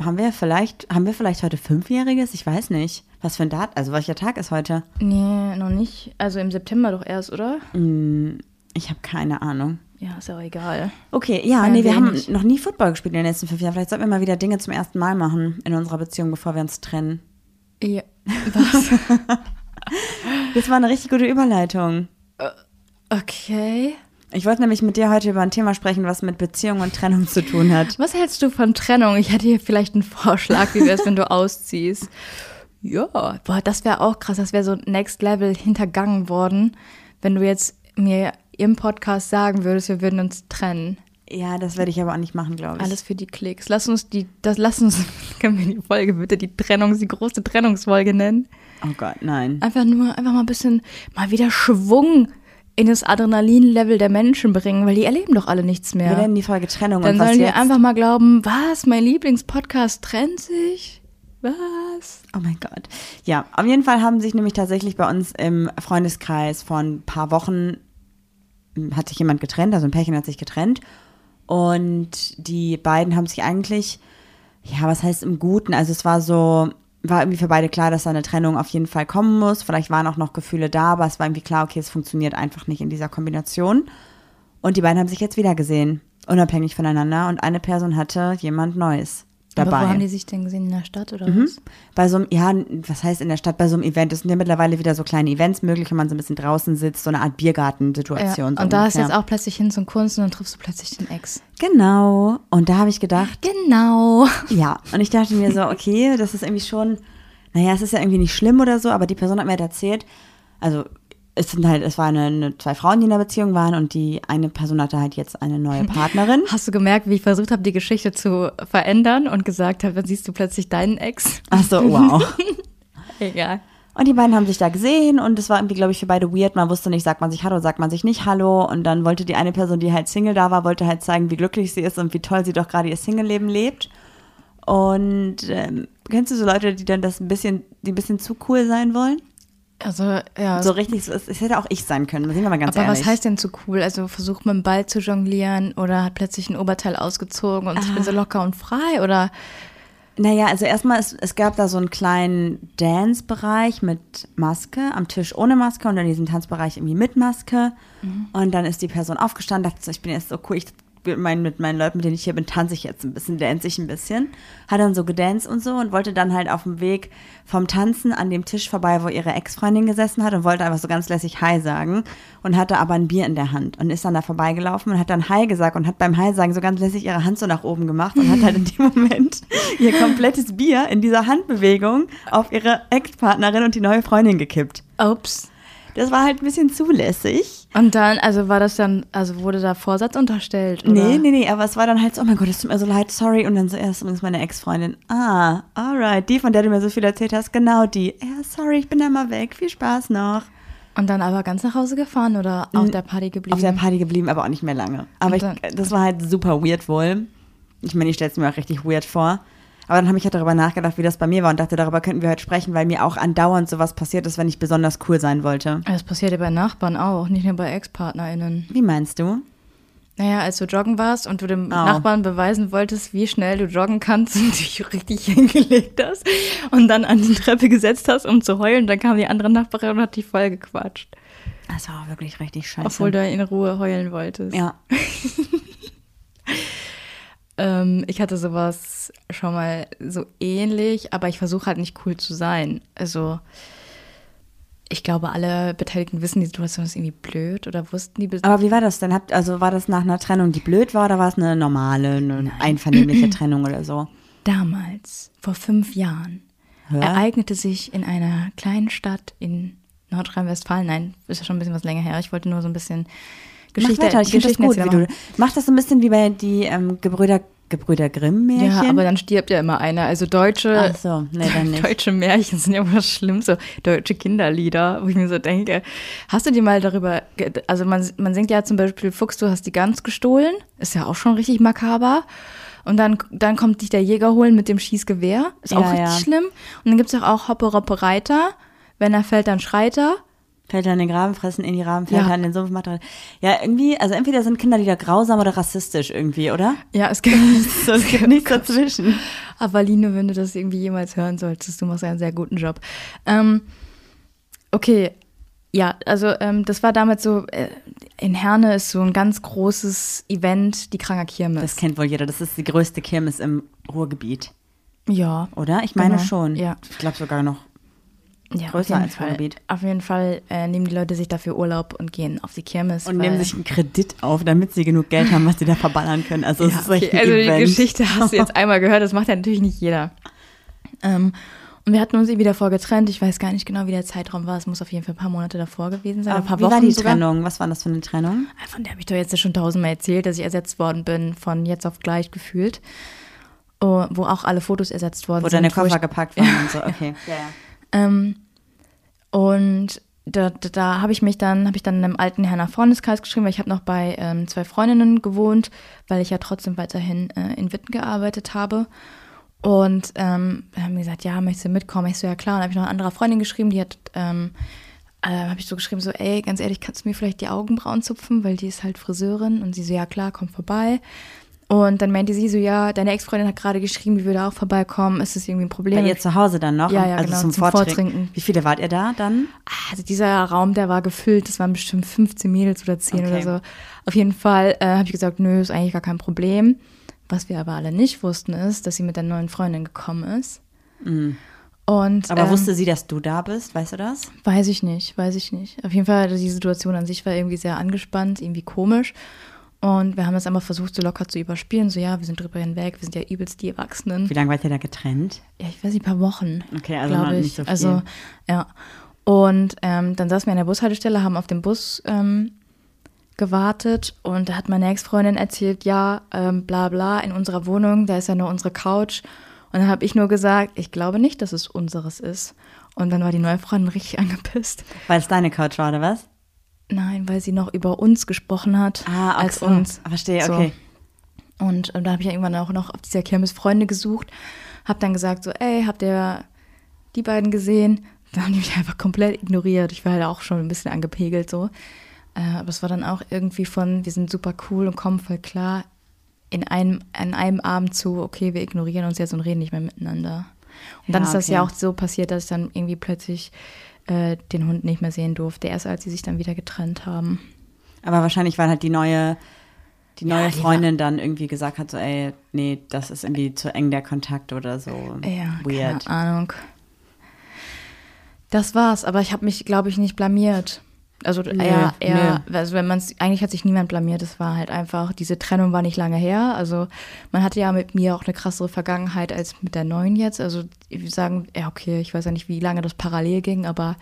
haben wir vielleicht, haben wir vielleicht heute Fünfjähriges? Ich weiß nicht. Was für ein Datum, also welcher Tag ist heute? Nee, noch nicht. Also im September doch erst, oder? Ich habe keine Ahnung. Ja, ist ja auch egal. Okay, ja, Feiern nee, wir haben noch nie Football gespielt in den letzten fünf Jahren. Vielleicht sollten wir mal wieder Dinge zum ersten Mal machen in unserer Beziehung, bevor wir uns trennen. Ja. Was? Das war eine richtig gute Überleitung. okay. Ich wollte nämlich mit dir heute über ein Thema sprechen, was mit Beziehung und Trennung zu tun hat. Was hältst du von Trennung? Ich hätte hier vielleicht einen Vorschlag, wie wäre es, wenn du ausziehst? Ja, boah, das wäre auch krass. Das wäre so Next Level hintergangen worden, wenn du jetzt mir im Podcast sagen würdest, wir würden uns trennen. Ja, das werde ich aber auch nicht machen, glaube ich. Alles für die Klicks. Lass uns die, das, lass uns, können wir die Folge bitte die Trennung, die große Trennungsfolge nennen? Oh Gott, nein. Einfach nur, einfach mal ein bisschen, mal wieder Schwung in das Adrenalin-Level der Menschen bringen, weil die erleben doch alle nichts mehr. Wir nennen die Folge Trennung Dann und was sollen wir einfach mal glauben, was, mein Lieblingspodcast trennt sich? Was? Oh mein Gott. Ja, auf jeden Fall haben sich nämlich tatsächlich bei uns im Freundeskreis vor ein paar Wochen hm, hat sich jemand getrennt, also ein Pärchen hat sich getrennt. Und die beiden haben sich eigentlich, ja, was heißt im Guten? Also es war so, war irgendwie für beide klar, dass da eine Trennung auf jeden Fall kommen muss. Vielleicht waren auch noch Gefühle da, aber es war irgendwie klar, okay, es funktioniert einfach nicht in dieser Kombination. Und die beiden haben sich jetzt wieder gesehen, unabhängig voneinander. Und eine Person hatte jemand Neues dabei. Aber wo haben die sich denn gesehen? In der Stadt oder Mhm. was? Bei so einem, ja, was heißt in der Stadt, bei so einem Event, es sind ja mittlerweile wieder so kleine Events möglich, wenn man so ein bisschen draußen sitzt, so eine Art Ja. Biergartensituation. so Und da ist ungefähr. jetzt auch plötzlich hin zum Kunst und dann triffst du plötzlich den Ex. Genau. Und da habe ich gedacht, Genau. ja. Und ich dachte mir so, okay, das ist irgendwie schon, naja, es ist ja irgendwie nicht schlimm oder so, aber die Person hat mir halt erzählt, also es sind halt, es waren eine, eine, zwei Frauen, die in der Beziehung waren und die eine Person hatte halt jetzt eine neue Partnerin. Hast du gemerkt, wie ich versucht habe, die Geschichte zu verändern und gesagt habe, dann siehst du plötzlich deinen Ex? Ach so, wow. Egal. Und die beiden haben sich da gesehen und es war irgendwie, glaube ich, für beide weird. Man wusste nicht, sagt man sich Hallo, sagt man sich nicht Hallo. Und dann wollte die eine Person, die halt Single da war, wollte halt zeigen, wie glücklich sie ist und wie toll sie doch gerade ihr Single-Leben lebt. Und ähm, kennst du so Leute, die dann das ein bisschen, die ein bisschen zu cool sein wollen? Also, ja. So richtig, es, hätte auch ich sein können, sind wir mal ganz aber ehrlich. was heißt denn zu cool? Also versucht mit dem Ball zu jonglieren oder hat plötzlich ein Oberteil ausgezogen und ich bin so locker und frei oder Naja, also erstmal, es, es gab da so einen kleinen Dance-Bereich mit Maske, am Tisch ohne Maske und dann diesen Tanzbereich irgendwie mit Maske. Und dann ist die Person aufgestanden, dachte so, ich bin jetzt so cool, ich mit meinen, mit meinen Leuten, mit denen ich hier bin, tanze ich jetzt ein bisschen, dance ich ein bisschen. Hat dann so gedanced und so und wollte dann halt auf dem Weg vom Tanzen an dem Tisch vorbei, wo ihre Ex-Freundin gesessen hat und wollte einfach so ganz lässig Hi sagen und hatte aber ein Bier in der Hand und ist dann da vorbeigelaufen und hat dann Hi gesagt und hat beim Hi sagen so ganz lässig ihre Hand so nach oben gemacht und hat halt in dem Moment ihr komplettes Bier in dieser Handbewegung auf ihre Ex-Partnerin und die neue Freundin gekippt. ups. Das war halt ein bisschen zulässig. Und dann, also war das dann, also wurde da Vorsatz unterstellt? Oder? Nee, nee, nee, aber es war dann halt so, oh mein Gott, es tut mir so leid, sorry. Und dann so, er ist übrigens meine Ex-Freundin. Ah, alright, die, von der du mir so viel erzählt hast, genau die. Ja, sorry, ich bin da mal weg, viel Spaß noch. Und dann aber ganz nach Hause gefahren oder auf der Party geblieben? Auf der Party geblieben, aber auch nicht mehr lange. Aber Und ich, dann- das war halt super weird wohl. Ich meine, ich stelle es mir auch richtig weird vor. Aber dann habe ich halt darüber nachgedacht, wie das bei mir war und dachte, darüber könnten wir heute sprechen, weil mir auch andauernd sowas passiert ist, wenn ich besonders cool sein wollte. Das passiert ja bei Nachbarn auch, nicht nur bei Ex-PartnerInnen. Wie meinst du? Naja, als du joggen warst und du dem Au. Nachbarn beweisen wolltest, wie schnell du joggen kannst und dich richtig hingelegt hast und dann an die Treppe gesetzt hast, um zu heulen, dann kam die andere Nachbarin und hat dich voll gequatscht. Das war auch wirklich richtig scheiße. Obwohl du in Ruhe heulen wolltest. ja. Ähm, ich hatte sowas schon mal so ähnlich, aber ich versuche halt nicht cool zu sein. Also ich glaube, alle Beteiligten wissen, die Situation ist irgendwie blöd oder wussten die. Aber wie war das denn? Habt, also war das nach einer Trennung, die blöd war, oder war es eine normale, eine einvernehmliche Trennung oder so? Damals, vor fünf Jahren, Ja. ereignete sich in einer kleinen Stadt in Nordrhein-Westfalen, nein, ist ja schon ein bisschen was länger her, ich wollte nur so ein bisschen Geschichte, Mach weiter, ich finde das Geschichten gut, wie erzählen du. Mach das so ein bisschen wie bei die ähm, Gebrüder Gebrüder Grimm-Märchen? Ja, aber dann stirbt ja immer einer. Also deutsche, Ach so, nee, dann nicht. deutsche Märchen sind ja immer das Schlimmste. Deutsche Kinderlieder, wo ich mir so denke, hast du dir mal darüber, also man, man singt ja zum Beispiel Fuchs, du hast die Gans gestohlen. Ist ja auch schon richtig makaber. Und dann, dann kommt dich der Jäger holen mit dem Schießgewehr. Ist auch Ja, richtig ja. schlimm. Und dann gibt's doch auch Hoppe, Roppe, Reiter. Wenn er fällt, dann schreit er. Fällt er in den Graben, fressen in die Raben, fällt Ja. er in den Sumpf, macht er. Ja, irgendwie, also entweder sind Kinderlieder grausam oder rassistisch irgendwie, oder? Ja, es gibt, So, es gibt nichts dazwischen. Aber Line, wenn du das irgendwie jemals hören solltest, du machst einen sehr guten Job. Ähm, okay, ja, also ähm, das war damals so, äh, in Herne ist so ein ganz großes Event, die Kranger Kirmes. Das kennt wohl jeder. Das ist die größte Kirmes im Ruhrgebiet, ja, oder? Ich meine Genau, schon. ja. Ich glaube sogar noch. Ja, größer als Fall. Ruhrgebiet. Auf jeden Fall äh, nehmen die Leute sich dafür Urlaub und gehen auf die Kirmes. Und nehmen sich einen Kredit auf, damit sie genug Geld haben, was sie da verballern können. Also Ja, ist echt okay. ein Also Event. die Geschichte hast du jetzt einmal gehört, das macht ja natürlich nicht jeder. Ähm, und wir hatten uns irgendwie davor getrennt. Ich weiß gar nicht genau, wie der Zeitraum war. Es muss auf jeden Fall ein paar Monate davor gewesen sein. ein Aber paar wie Wochen war die sogar. Trennung? Was war das für eine Trennung? Ah, Von der habe ich doch jetzt schon tausendmal erzählt, dass ich ersetzt worden bin, von jetzt auf gleich gefühlt. Oh, wo auch alle Fotos ersetzt worden Wo sind. deine wo ich- Koffer gepackt waren und so. Okay. Ja, ja. Ähm, und da, da, da habe ich mich dann, habe ich dann in einem alten Herner Freundeskreis geschrieben, weil ich habe noch bei ähm, zwei Freundinnen gewohnt, weil ich ja trotzdem weiterhin äh, in Witten gearbeitet habe. Und ähm, haben die gesagt, ja, möchtest du mitkommen? Ich so, ja klar. Und dann habe ich noch eine andere Freundin geschrieben, die hat, ähm, äh, habe ich so geschrieben, so, ey, ganz ehrlich, kannst du mir vielleicht die Augenbrauen zupfen, weil die ist halt Friseurin. Und sie so, ja klar, komm vorbei. Und dann meinte sie so, ja, deine Ex-Freundin hat gerade geschrieben, die würde auch vorbeikommen. Ist das irgendwie ein Problem? Bei ihr zu Hause dann noch? Ja, ja, also genau, zum, zum Vortrinken. Vortrinken. Wie viele wart ihr da dann? Also dieser Raum, der war gefüllt, das waren bestimmt 15 Mädels oder 10 Okay. oder so. Auf jeden Fall äh, habe ich gesagt, nö, ist eigentlich gar kein Problem. Was wir aber alle nicht wussten, ist, dass sie mit der neuen Freundin gekommen ist. Und, Aber ähm, wusste sie, dass du da bist? Weißt du das? Weiß ich nicht, weiß ich nicht. Auf jeden Fall, die Situation an sich war irgendwie sehr angespannt, irgendwie komisch. Und wir haben das einmal versucht, so locker zu überspielen. So, ja, wir sind drüber hinweg, wir sind ja übelst die Erwachsenen. Wie lange wart ihr da getrennt? Ja, ich weiß nicht, ein paar Wochen. Okay, also glaube noch ich. nicht so viel. Also, ja. Und ähm, dann saßen wir an der Bushaltestelle, haben auf den Bus ähm, gewartet und da hat meine Ex-Freundin erzählt, ja, ähm, bla bla, in unserer Wohnung, da ist ja nur unsere Couch. Und dann habe ich nur gesagt, ich glaube nicht, dass es unseres ist. Und dann war die neue Freundin richtig angepisst. Weil es deine Couch war, oder was? Nein, weil sie noch über uns gesprochen hat Ah, ach als uns. Verstehe, So. okay. Und äh, da habe ich ja irgendwann auch noch auf dieser Kirmes Freunde gesucht. Habe dann gesagt so, ey, habt ihr die beiden gesehen? Dann haben die mich einfach komplett ignoriert. Ich war halt auch schon ein bisschen angepegelt so. Äh, aber es war dann auch irgendwie von, wir sind super cool und kommen voll klar in einem, an einem Abend zu, okay, wir ignorieren uns jetzt und reden nicht mehr miteinander. Und dann Ja, ist das okay. ja auch so passiert, dass ich dann irgendwie plötzlich äh, den Hund nicht mehr sehen durfte. Erst als sie sich dann wieder getrennt haben. Aber wahrscheinlich war halt die neue, die neue die Freundin dann irgendwie gesagt hat, so, ey, nee, das ist irgendwie zu eng der Kontakt oder so. Ja, Weird. keine Ahnung. Das war's, aber ich habe mich, glaube ich, nicht blamiert. Also eher, eher also wenn man es, eigentlich hat sich niemand blamiert, es war halt einfach, diese Trennung war nicht lange her. Also man hatte ja mit mir auch eine krassere Vergangenheit als mit der neuen jetzt. Also würde sagen, ja, okay, ich weiß ja nicht, wie lange das parallel ging, aber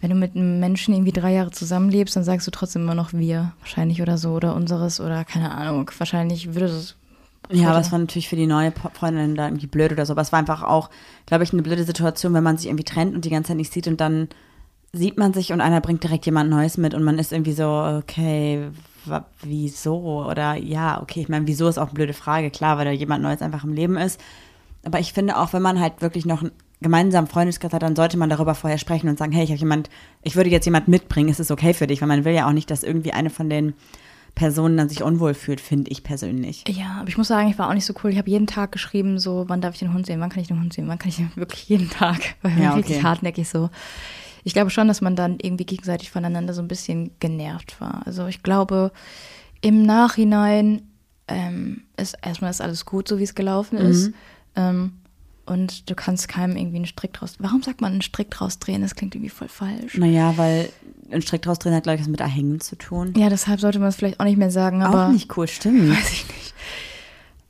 wenn du mit einem Menschen irgendwie drei Jahre zusammenlebst, dann sagst du trotzdem immer noch wir, wahrscheinlich oder so, oder unseres oder keine Ahnung. Wahrscheinlich würde das. Ja, aber es war natürlich für die neue Freundin da irgendwie blöd oder so. Aber es war einfach auch, glaube ich, eine blöde Situation, wenn man sich irgendwie trennt und die ganze Zeit nicht sieht und dann sieht man sich und einer bringt direkt jemand Neues mit und man ist irgendwie so, okay, wieso? Oder ja, okay, ich meine, wieso ist auch eine blöde Frage, klar, weil da jemand Neues einfach im Leben ist. Aber ich finde auch, wenn man halt wirklich noch einen gemeinsamen Freundeskreis hat, dann sollte man darüber vorher sprechen und sagen, hey, ich habe jemand, ich würde jetzt jemand mitbringen, ist es okay für dich? Weil man will ja auch nicht, dass irgendwie eine von den Personen dann sich unwohl fühlt, finde ich persönlich. Ja, aber ich muss sagen, ich war auch nicht so cool. Ich habe jeden Tag geschrieben, so, wann darf ich den Hund sehen, wann kann ich den Hund sehen, wann kann ich den wirklich jeden Tag. Weil Ja, ja, richtig okay. hartnäckig so. Ich glaube schon, dass man dann irgendwie gegenseitig voneinander so ein bisschen genervt war. Also ich glaube, im Nachhinein ähm, ist erstmal ist alles gut, so wie es gelaufen ist. Mhm. Ähm, und du kannst keinem irgendwie einen Strick draus. Warum sagt man einen Strick draus drehen? Das klingt irgendwie voll falsch. Naja, weil ein Strick draus drin hat, glaube ich, was mit Erhängen zu tun. Ja, deshalb sollte man es vielleicht auch nicht mehr sagen. Aber auch nicht cool, stimmt. Weiß ich nicht.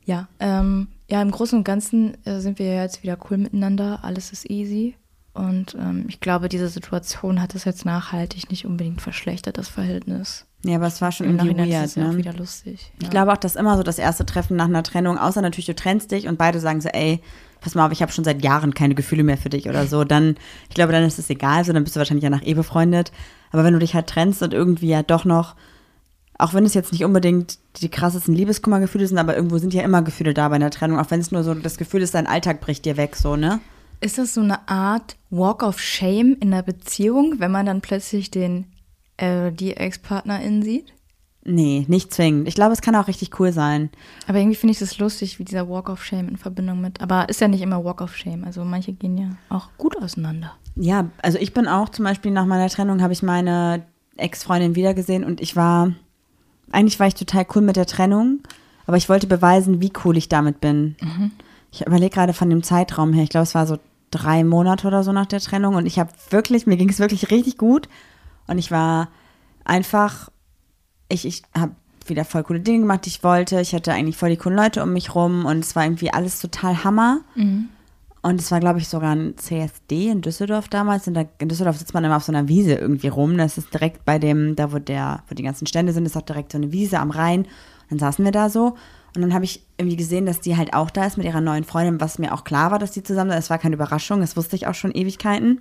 Ja, ähm, ja, im Großen und Ganzen äh, sind wir ja jetzt wieder cool miteinander. Alles ist easy. Und ähm, ich glaube, diese Situation hat es jetzt nachhaltig nicht unbedingt verschlechtert, das Verhältnis. Ja, aber es war schon Im irgendwie ist weird, es ja auch ne? wieder lustig. Ich glaube auch, dass immer so das erste Treffen nach einer Trennung, außer natürlich du trennst dich und beide sagen so, ey, pass mal auf, ich habe schon seit Jahren keine Gefühle mehr für dich oder so, dann, ich glaube, dann ist es egal, so, dann bist du wahrscheinlich ja nach eh befreundet. Aber wenn du dich halt trennst und irgendwie ja doch noch, auch wenn es jetzt nicht unbedingt die krassesten Liebeskummergefühle sind, aber irgendwo sind ja immer Gefühle da bei einer Trennung, auch wenn es nur so das Gefühl ist, dein Alltag bricht dir weg, so, ne? Ist das so eine Art Walk of Shame in der Beziehung, wenn man dann plötzlich den äh, die Ex-Partnerin sieht? Nee, nicht zwingend. Ich glaube, es kann auch richtig cool sein. Aber irgendwie finde ich das lustig, wie dieser Walk of Shame in Verbindung mit. Aber ist ja nicht immer Walk of Shame. Also manche gehen ja auch gut auseinander. Ja, also ich bin auch zum Beispiel nach meiner Trennung habe ich meine Ex-Freundin wiedergesehen und ich war, eigentlich war ich total cool mit der Trennung, aber ich wollte beweisen, wie cool ich damit bin. Ich überlege gerade von dem Zeitraum her, ich glaube, es war so drei Monate oder so nach der Trennung und ich habe wirklich, mir ging es wirklich richtig gut und ich war einfach, ich, ich habe wieder voll coole Dinge gemacht, die ich wollte. Ich hatte eigentlich voll die coolen Leute um mich rum und es war irgendwie alles total Hammer. Und es war, glaube ich, sogar ein CSD in Düsseldorf damals. Und da, in Düsseldorf sitzt man immer auf so einer Wiese irgendwie rum. Das ist direkt bei dem, da wo der, wo die ganzen Stände sind, ist auch direkt so eine Wiese am Rhein. Und dann saßen wir da so. Und dann habe ich irgendwie gesehen, dass die halt auch da ist mit ihrer neuen Freundin, was mir auch klar war, dass die zusammen sind. Es war keine Überraschung, das wusste ich auch schon Ewigkeiten.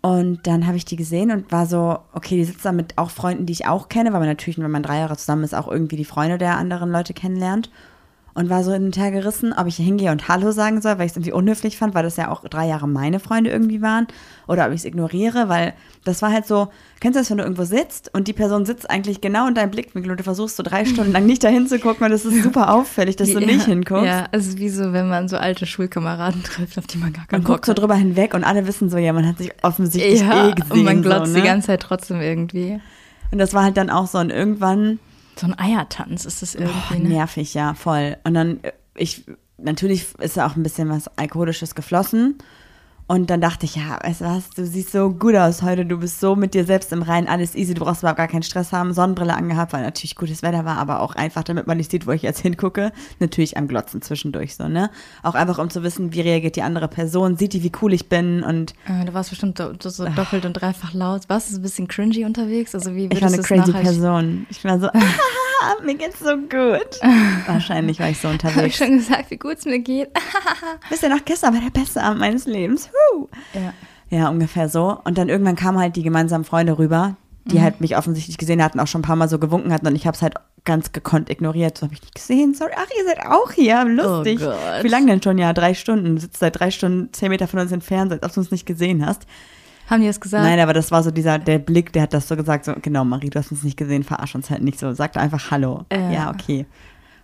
Und dann habe ich die gesehen und war so, okay, die sitzt da mit auch Freunden, die ich auch kenne, weil man natürlich, wenn man drei Jahre zusammen ist, auch irgendwie die Freunde der anderen Leute kennenlernt. Und war so in den Tag gerissen, ob ich hingehe und Hallo sagen soll, weil ich es irgendwie unhöflich fand, weil das ja auch drei Jahre meine Freunde irgendwie waren. Oder ob ich es ignoriere, weil das war halt so, kennst du das, wenn du irgendwo sitzt und die Person sitzt eigentlich genau in deinem Blickwinkel und du versuchst so drei Stunden lang nicht dahin zu gucken und das ist super auffällig, dass du Ja, nicht hinguckst. Ja, es ist wie so, wenn man so alte Schulkameraden trifft, auf die man gar keinen Man guckt so drüber hinweg und alle wissen so, ja, man hat sich offensichtlich ja, eh gesehen. und man glotzt so, ne? die ganze Zeit trotzdem irgendwie. Und das war halt dann auch so und irgendwann So ein Eiertanz ist das irgendwie, Oh, ne? nervig, ja, voll. Und dann, äh, ich, natürlich ist da auch ein bisschen was Alkoholisches geflossen. Und dann dachte ich, ja, weißt du was, du siehst so gut aus heute, du bist so mit dir selbst im Reinen, alles easy, du brauchst überhaupt gar keinen Stress haben, Sonnenbrille angehabt, weil natürlich gutes Wetter war, aber auch einfach, damit man nicht sieht, wo ich jetzt hingucke, natürlich am Glotzen zwischendurch so, ne? Auch einfach, um zu wissen, wie reagiert die andere Person, sieht die, wie cool ich bin und Äh, du warst bestimmt so, so doppelt und dreifach laut. Warst du ein bisschen cringy unterwegs? Also wie ich war eine crazy Person. Ich war so, ah, mir geht's so gut. Wahrscheinlich war ich so Habe ich unterwegs. schon gesagt, wie gut es mir geht? Wisst ihr noch, gestern war der beste Abend meines Lebens. Huh. Ja. Ja, ungefähr so. Und dann irgendwann kamen halt die gemeinsamen Freunde rüber, die halt mich offensichtlich gesehen hatten, auch schon ein paar Mal so gewunken hatten und ich habe es halt ganz gekonnt ignoriert. So habe ich nicht gesehen. Sorry, ach, ihr seid auch hier. Lustig. Oh. Wie lange denn schon? Ja, drei Stunden. Du sitzt seit drei Stunden zehn Meter von uns entfernt, als ob du uns nicht gesehen hast. Haben die das gesagt? Nein, aber das war so dieser, der Blick, der hat das so gesagt, so, genau, Marie, du hast uns nicht gesehen, verarsch uns halt nicht so. Sag einfach Hallo. Ja. Ja, okay.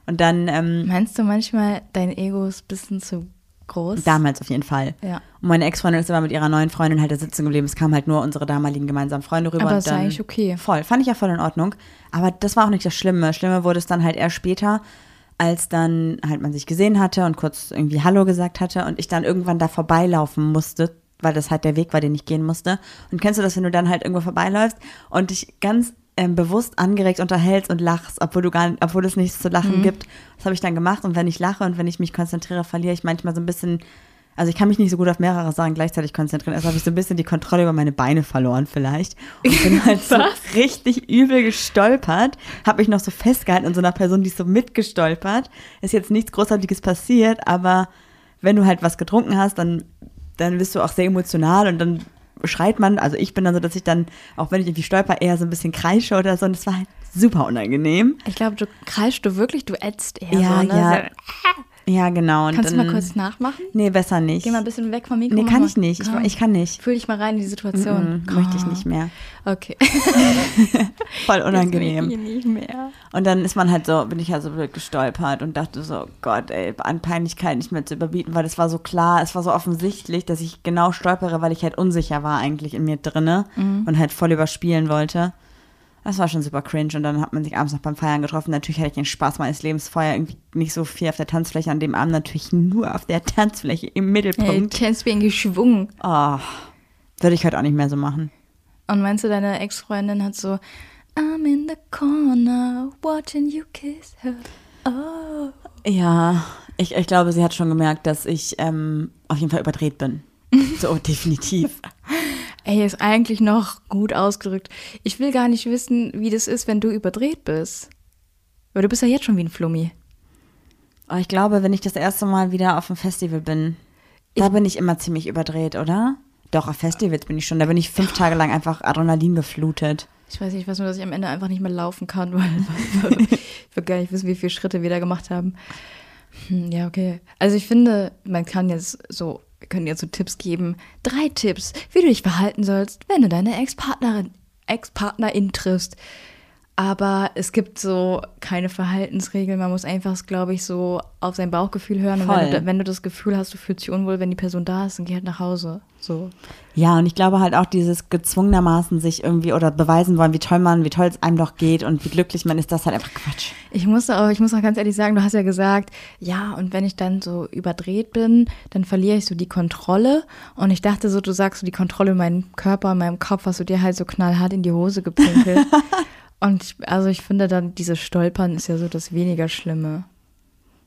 Und dann, ähm, Meinst du manchmal, dein Ego ist ein bisschen zu groß? damals auf jeden Fall. Ja. Und meine Ex-Freundin ist immer mit ihrer neuen Freundin halt da sitzen geblieben. Es kamen halt nur unsere damaligen gemeinsamen Freunde rüber. Aber ja dann, eigentlich okay. Voll, fand ich ja voll in Ordnung. Aber das war auch nicht das Schlimme. Schlimme wurde es dann halt erst später, als dann halt man sich gesehen hatte und kurz irgendwie Hallo gesagt hatte und ich dann irgendwann da vorbeilaufen musste, weil das halt der Weg war, den ich gehen musste. Und kennst du das, wenn du dann halt irgendwo vorbeiläufst und dich ganz ähm, bewusst angeregt unterhältst und lachst, obwohl du gar obwohl es nichts zu lachen Mhm. gibt. Das habe ich dann gemacht und wenn ich lache und wenn ich mich konzentriere, verliere ich manchmal so ein bisschen also ich kann mich nicht so gut auf mehrere Sachen gleichzeitig konzentrieren. Also habe ich so ein bisschen die Kontrolle über meine Beine verloren vielleicht. Und bin halt so richtig übel gestolpert. Habe mich noch so festgehalten an so einer Person, die ist so mitgestolpert. Ist jetzt nichts Großartiges passiert, aber wenn du halt was getrunken hast, dann, dann bist du auch sehr emotional und dann schreit man. Also ich bin dann so, dass ich dann, auch wenn ich irgendwie stolper, eher so ein bisschen kreische oder so. Und das war halt super unangenehm. Ich glaube, du kreischst du wirklich, du ätzt eher Ja, so, ne? ja. Ja, genau. Und Kannst du dann, mal kurz nachmachen? Nee, besser nicht. Geh mal ein bisschen weg vom Mikro. nee, kann mal. ich nicht. Ich, ich kann nicht. Fühl dich mal rein in die Situation. Mm, Möchte ich Komm. nicht mehr. Okay. Voll Jetzt unangenehm. ich nicht mehr. Und dann ist man halt so, bin ich halt so blöd gestolpert und dachte so, Gott, ey, an Peinlichkeit nicht mehr zu überbieten, weil es war so klar, es war so offensichtlich, dass ich genau stolpere, weil ich halt unsicher war eigentlich in mir drinne und halt voll überspielen wollte. Das war schon super cringe und dann hat man sich abends noch beim Feiern getroffen. Natürlich hatte ich den Spaß meines Lebens vorher irgendwie nicht so viel auf der Tanzfläche, an dem Abend natürlich nur auf der Tanzfläche im Hey, Mittelpunkt. kennst wie ein geschwungen. Oh, würde ich heute auch nicht mehr so machen. Und meinst du, deine Ex-Freundin hat so, I'm in the corner, watching you kiss her. Oh. Ja, ich, ich glaube, sie hat schon gemerkt, dass ich ähm, auf jeden Fall überdreht bin. So, definitiv. Ey, ist eigentlich noch gut ausgedrückt. Ich will gar nicht wissen, wie das ist, wenn du überdreht bist. Weil du bist ja jetzt schon wie ein Flummi. Oh, ich glaube, wenn ich das erste Mal wieder auf dem Festival bin, da bin ich immer ziemlich überdreht, oder? Doch, auf Festivals bin ich schon. Da bin ich fünf Tage lang einfach Adrenalin geflutet. Ich weiß nicht, ich weiß nur, dass ich am Ende einfach nicht mehr laufen kann, weil ich will gar nicht wissen, wie viele Schritte wir da gemacht haben. Hm, ja, okay. Also ich finde, man kann jetzt so, wir können jetzt so Tipps geben. Drei Tipps, wie du dich verhalten sollst, wenn du deine Ex-Partnerin, Ex-Partnerin triffst. Aber es gibt so keine Verhaltensregeln. Man muss einfach, glaube ich, so auf sein Bauchgefühl hören. Und wenn Voll. du, wenn du das Gefühl hast, du fühlst dich unwohl, wenn die Person da ist, dann geh halt nach Hause. So. Ja, und ich glaube halt auch dieses gezwungenermaßen sich irgendwie oder beweisen wollen, wie toll man, wie toll es einem doch geht und wie glücklich man ist, das ist halt einfach Quatsch. Ich muss auch, ich muss auch ganz ehrlich sagen, du hast ja gesagt, ja, und wenn ich dann so überdreht bin, dann verliere ich so die Kontrolle. Und ich dachte so, du sagst so die Kontrolle in meinem Körper, in meinem Kopf, hast du dir halt so knallhart in die Hose gepinkelt. und ich, also ich finde dann, dieses Stolpern ist ja so das weniger Schlimme.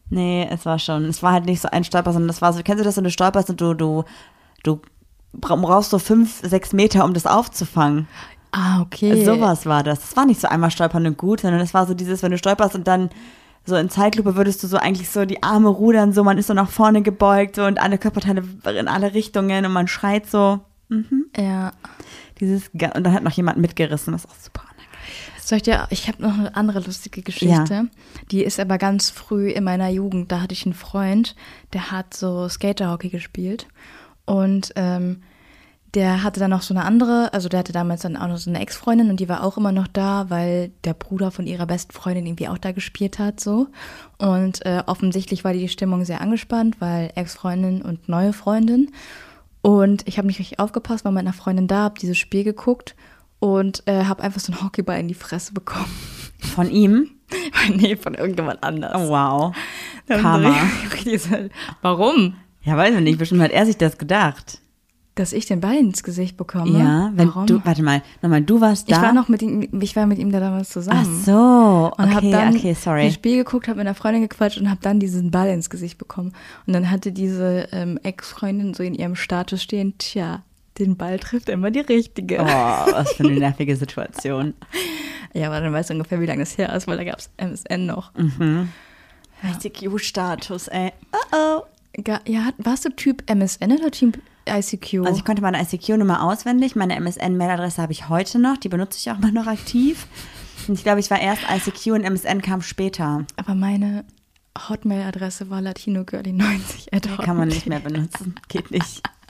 Nee, es war schon, es war halt nicht so ein Stolper, sondern das war so, kennst du das, wenn du stolperst und du, du, du bra- brauchst so fünf, sechs Meter, um das aufzufangen. Ah, okay. Sowas war das. Das war nicht so einmal stolpern und gut, sondern es war so dieses, wenn du stolperst und dann so in Zeitlupe würdest du so eigentlich so die Arme rudern, so man ist so nach vorne gebeugt so und alle Körperteile in alle Richtungen und man schreit so. Mhm. Ja. Dieses, und dann hat noch jemand mitgerissen, das ist auch super. Soll ich dir, ich habe noch eine andere lustige Geschichte. Die ist aber ganz früh in meiner Jugend. Da hatte ich einen Freund, der hat so Skaterhockey gespielt. Und ähm, der hatte dann noch so eine andere, also der hatte damals dann auch noch so eine Ex-Freundin und die war auch immer noch da, weil der Bruder von ihrer besten Freundin irgendwie auch da gespielt hat, so. Und äh, offensichtlich war die Stimmung sehr angespannt, weil Ex-Freundin und neue Freundin. Und ich habe nicht richtig aufgepasst, war mit einer Freundin da, habe dieses Spiel geguckt und äh, habe einfach so einen Hockeyball in die Fresse bekommen. Von ihm? nee, von irgendjemand anders. Oh, wow. Karma. Warum? Ja, weiß ich nicht, bestimmt hat er sich das gedacht. Dass ich den Ball ins Gesicht bekomme? Ja, wenn Warum? du, warte mal, nochmal, du warst da. ich war noch mit ihm, ich war mit ihm da damals Ach zusammen. so, Und hab okay, dann okay, das sorry. Spiel geguckt, habe mit einer Freundin gequatscht und habe dann diesen Ball ins Gesicht bekommen. Und dann hatte diese ähm, Ex-Freundin so in ihrem Status stehen, tja, den Ball trifft immer die richtige. Oh, was für eine nervige Situation. Ja, aber dann weißt du ungefähr, wie lange es her ist, weil da gab es MSN noch. Mhm. ICQ-Status, ey. Oh oh. Ja, warst du Typ MSN oder Typ ICQ? Also ich konnte meine ICQ-Nummer auswendig, meine MSN-Mailadresse habe ich heute noch, die benutze ich auch immer noch aktiv. Und ich glaube, ich war erst ICQ und MSN kam später. aber meine Hotmail-Adresse war latinogirly90 Kann man nicht mehr benutzen. Geht nicht.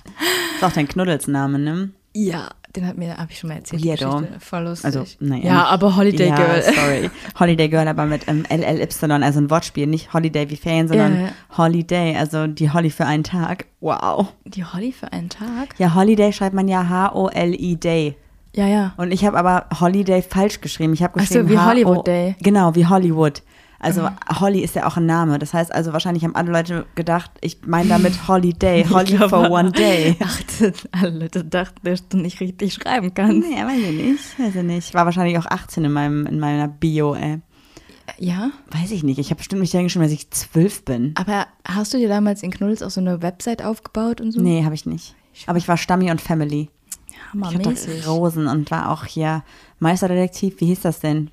Ist auch dein Knuddelsname, ne? Ja, den hat mir, habe ich schon mal erzählt. Weirdo. Geschichte. Voll lustig. Also, naja. ja, aber Holiday ja, Girl. sorry. Holiday Girl, aber mit ähm, LLY, also ein Wortspiel. Nicht Holiday wie Ferien, sondern Ja, ja. Holiday, also die Holly für einen Tag. Wow. Die Holly für einen Tag? Ja, Holiday schreibt man ja H-O-L-I-Day. Ja, ja. Und ich habe aber Holiday falsch geschrieben. Ich habe Ach so, geschrieben wie H-O- Hollywood Day. Genau, wie Hollywood. Also Holly ist ja auch ein Name. Das heißt also, wahrscheinlich haben alle Leute gedacht, ich meine damit Holiday, Holly glaub, for one day. Ach, das- alle Leute dachten, dass du nicht richtig schreiben kannst. Nee, weiß ich nicht. Weiß ich nicht. Ich war wahrscheinlich auch 18 in, meinem, in meiner Bio, ey. Ja, Weiß ich nicht. Ich habe bestimmt nicht geschrieben, dass ich zwölf bin. aber hast du dir damals in Knuddels auch so eine Website aufgebaut und so? Nee, habe ich nicht. Aber ich war Stammi und Family. Ich hatte. Rosen und war auch hier Meisterdetektiv. Wie hieß das denn?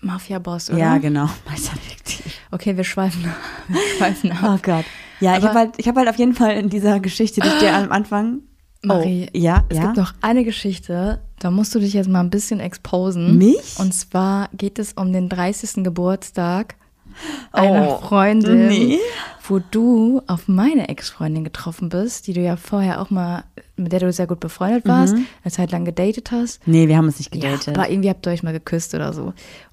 Mafia-Boss, oder? Ja, genau. Meisterdetektiv. Okay, wir schweifen, wir schweifen ab. Oh Gott. Ja, ich Aber- habe halt, ich hab halt auf jeden Fall in dieser Geschichte, die ich dir am Anfang. Marie, oh, ja, es ja. gibt noch eine Geschichte, da musst du dich jetzt mal ein bisschen exposen. Mich? Und zwar geht es um den 30. Geburtstag einer Oh, Freundin, nee. wo du auf meine Ex-Freundin getroffen bist, die du ja vorher auch mal, mit der du sehr gut befreundet warst, eine Zeit lang gedatet hast. nee, wir haben uns nicht Ja, gedatet. aber irgendwie habt ihr euch mal geküsst oder so.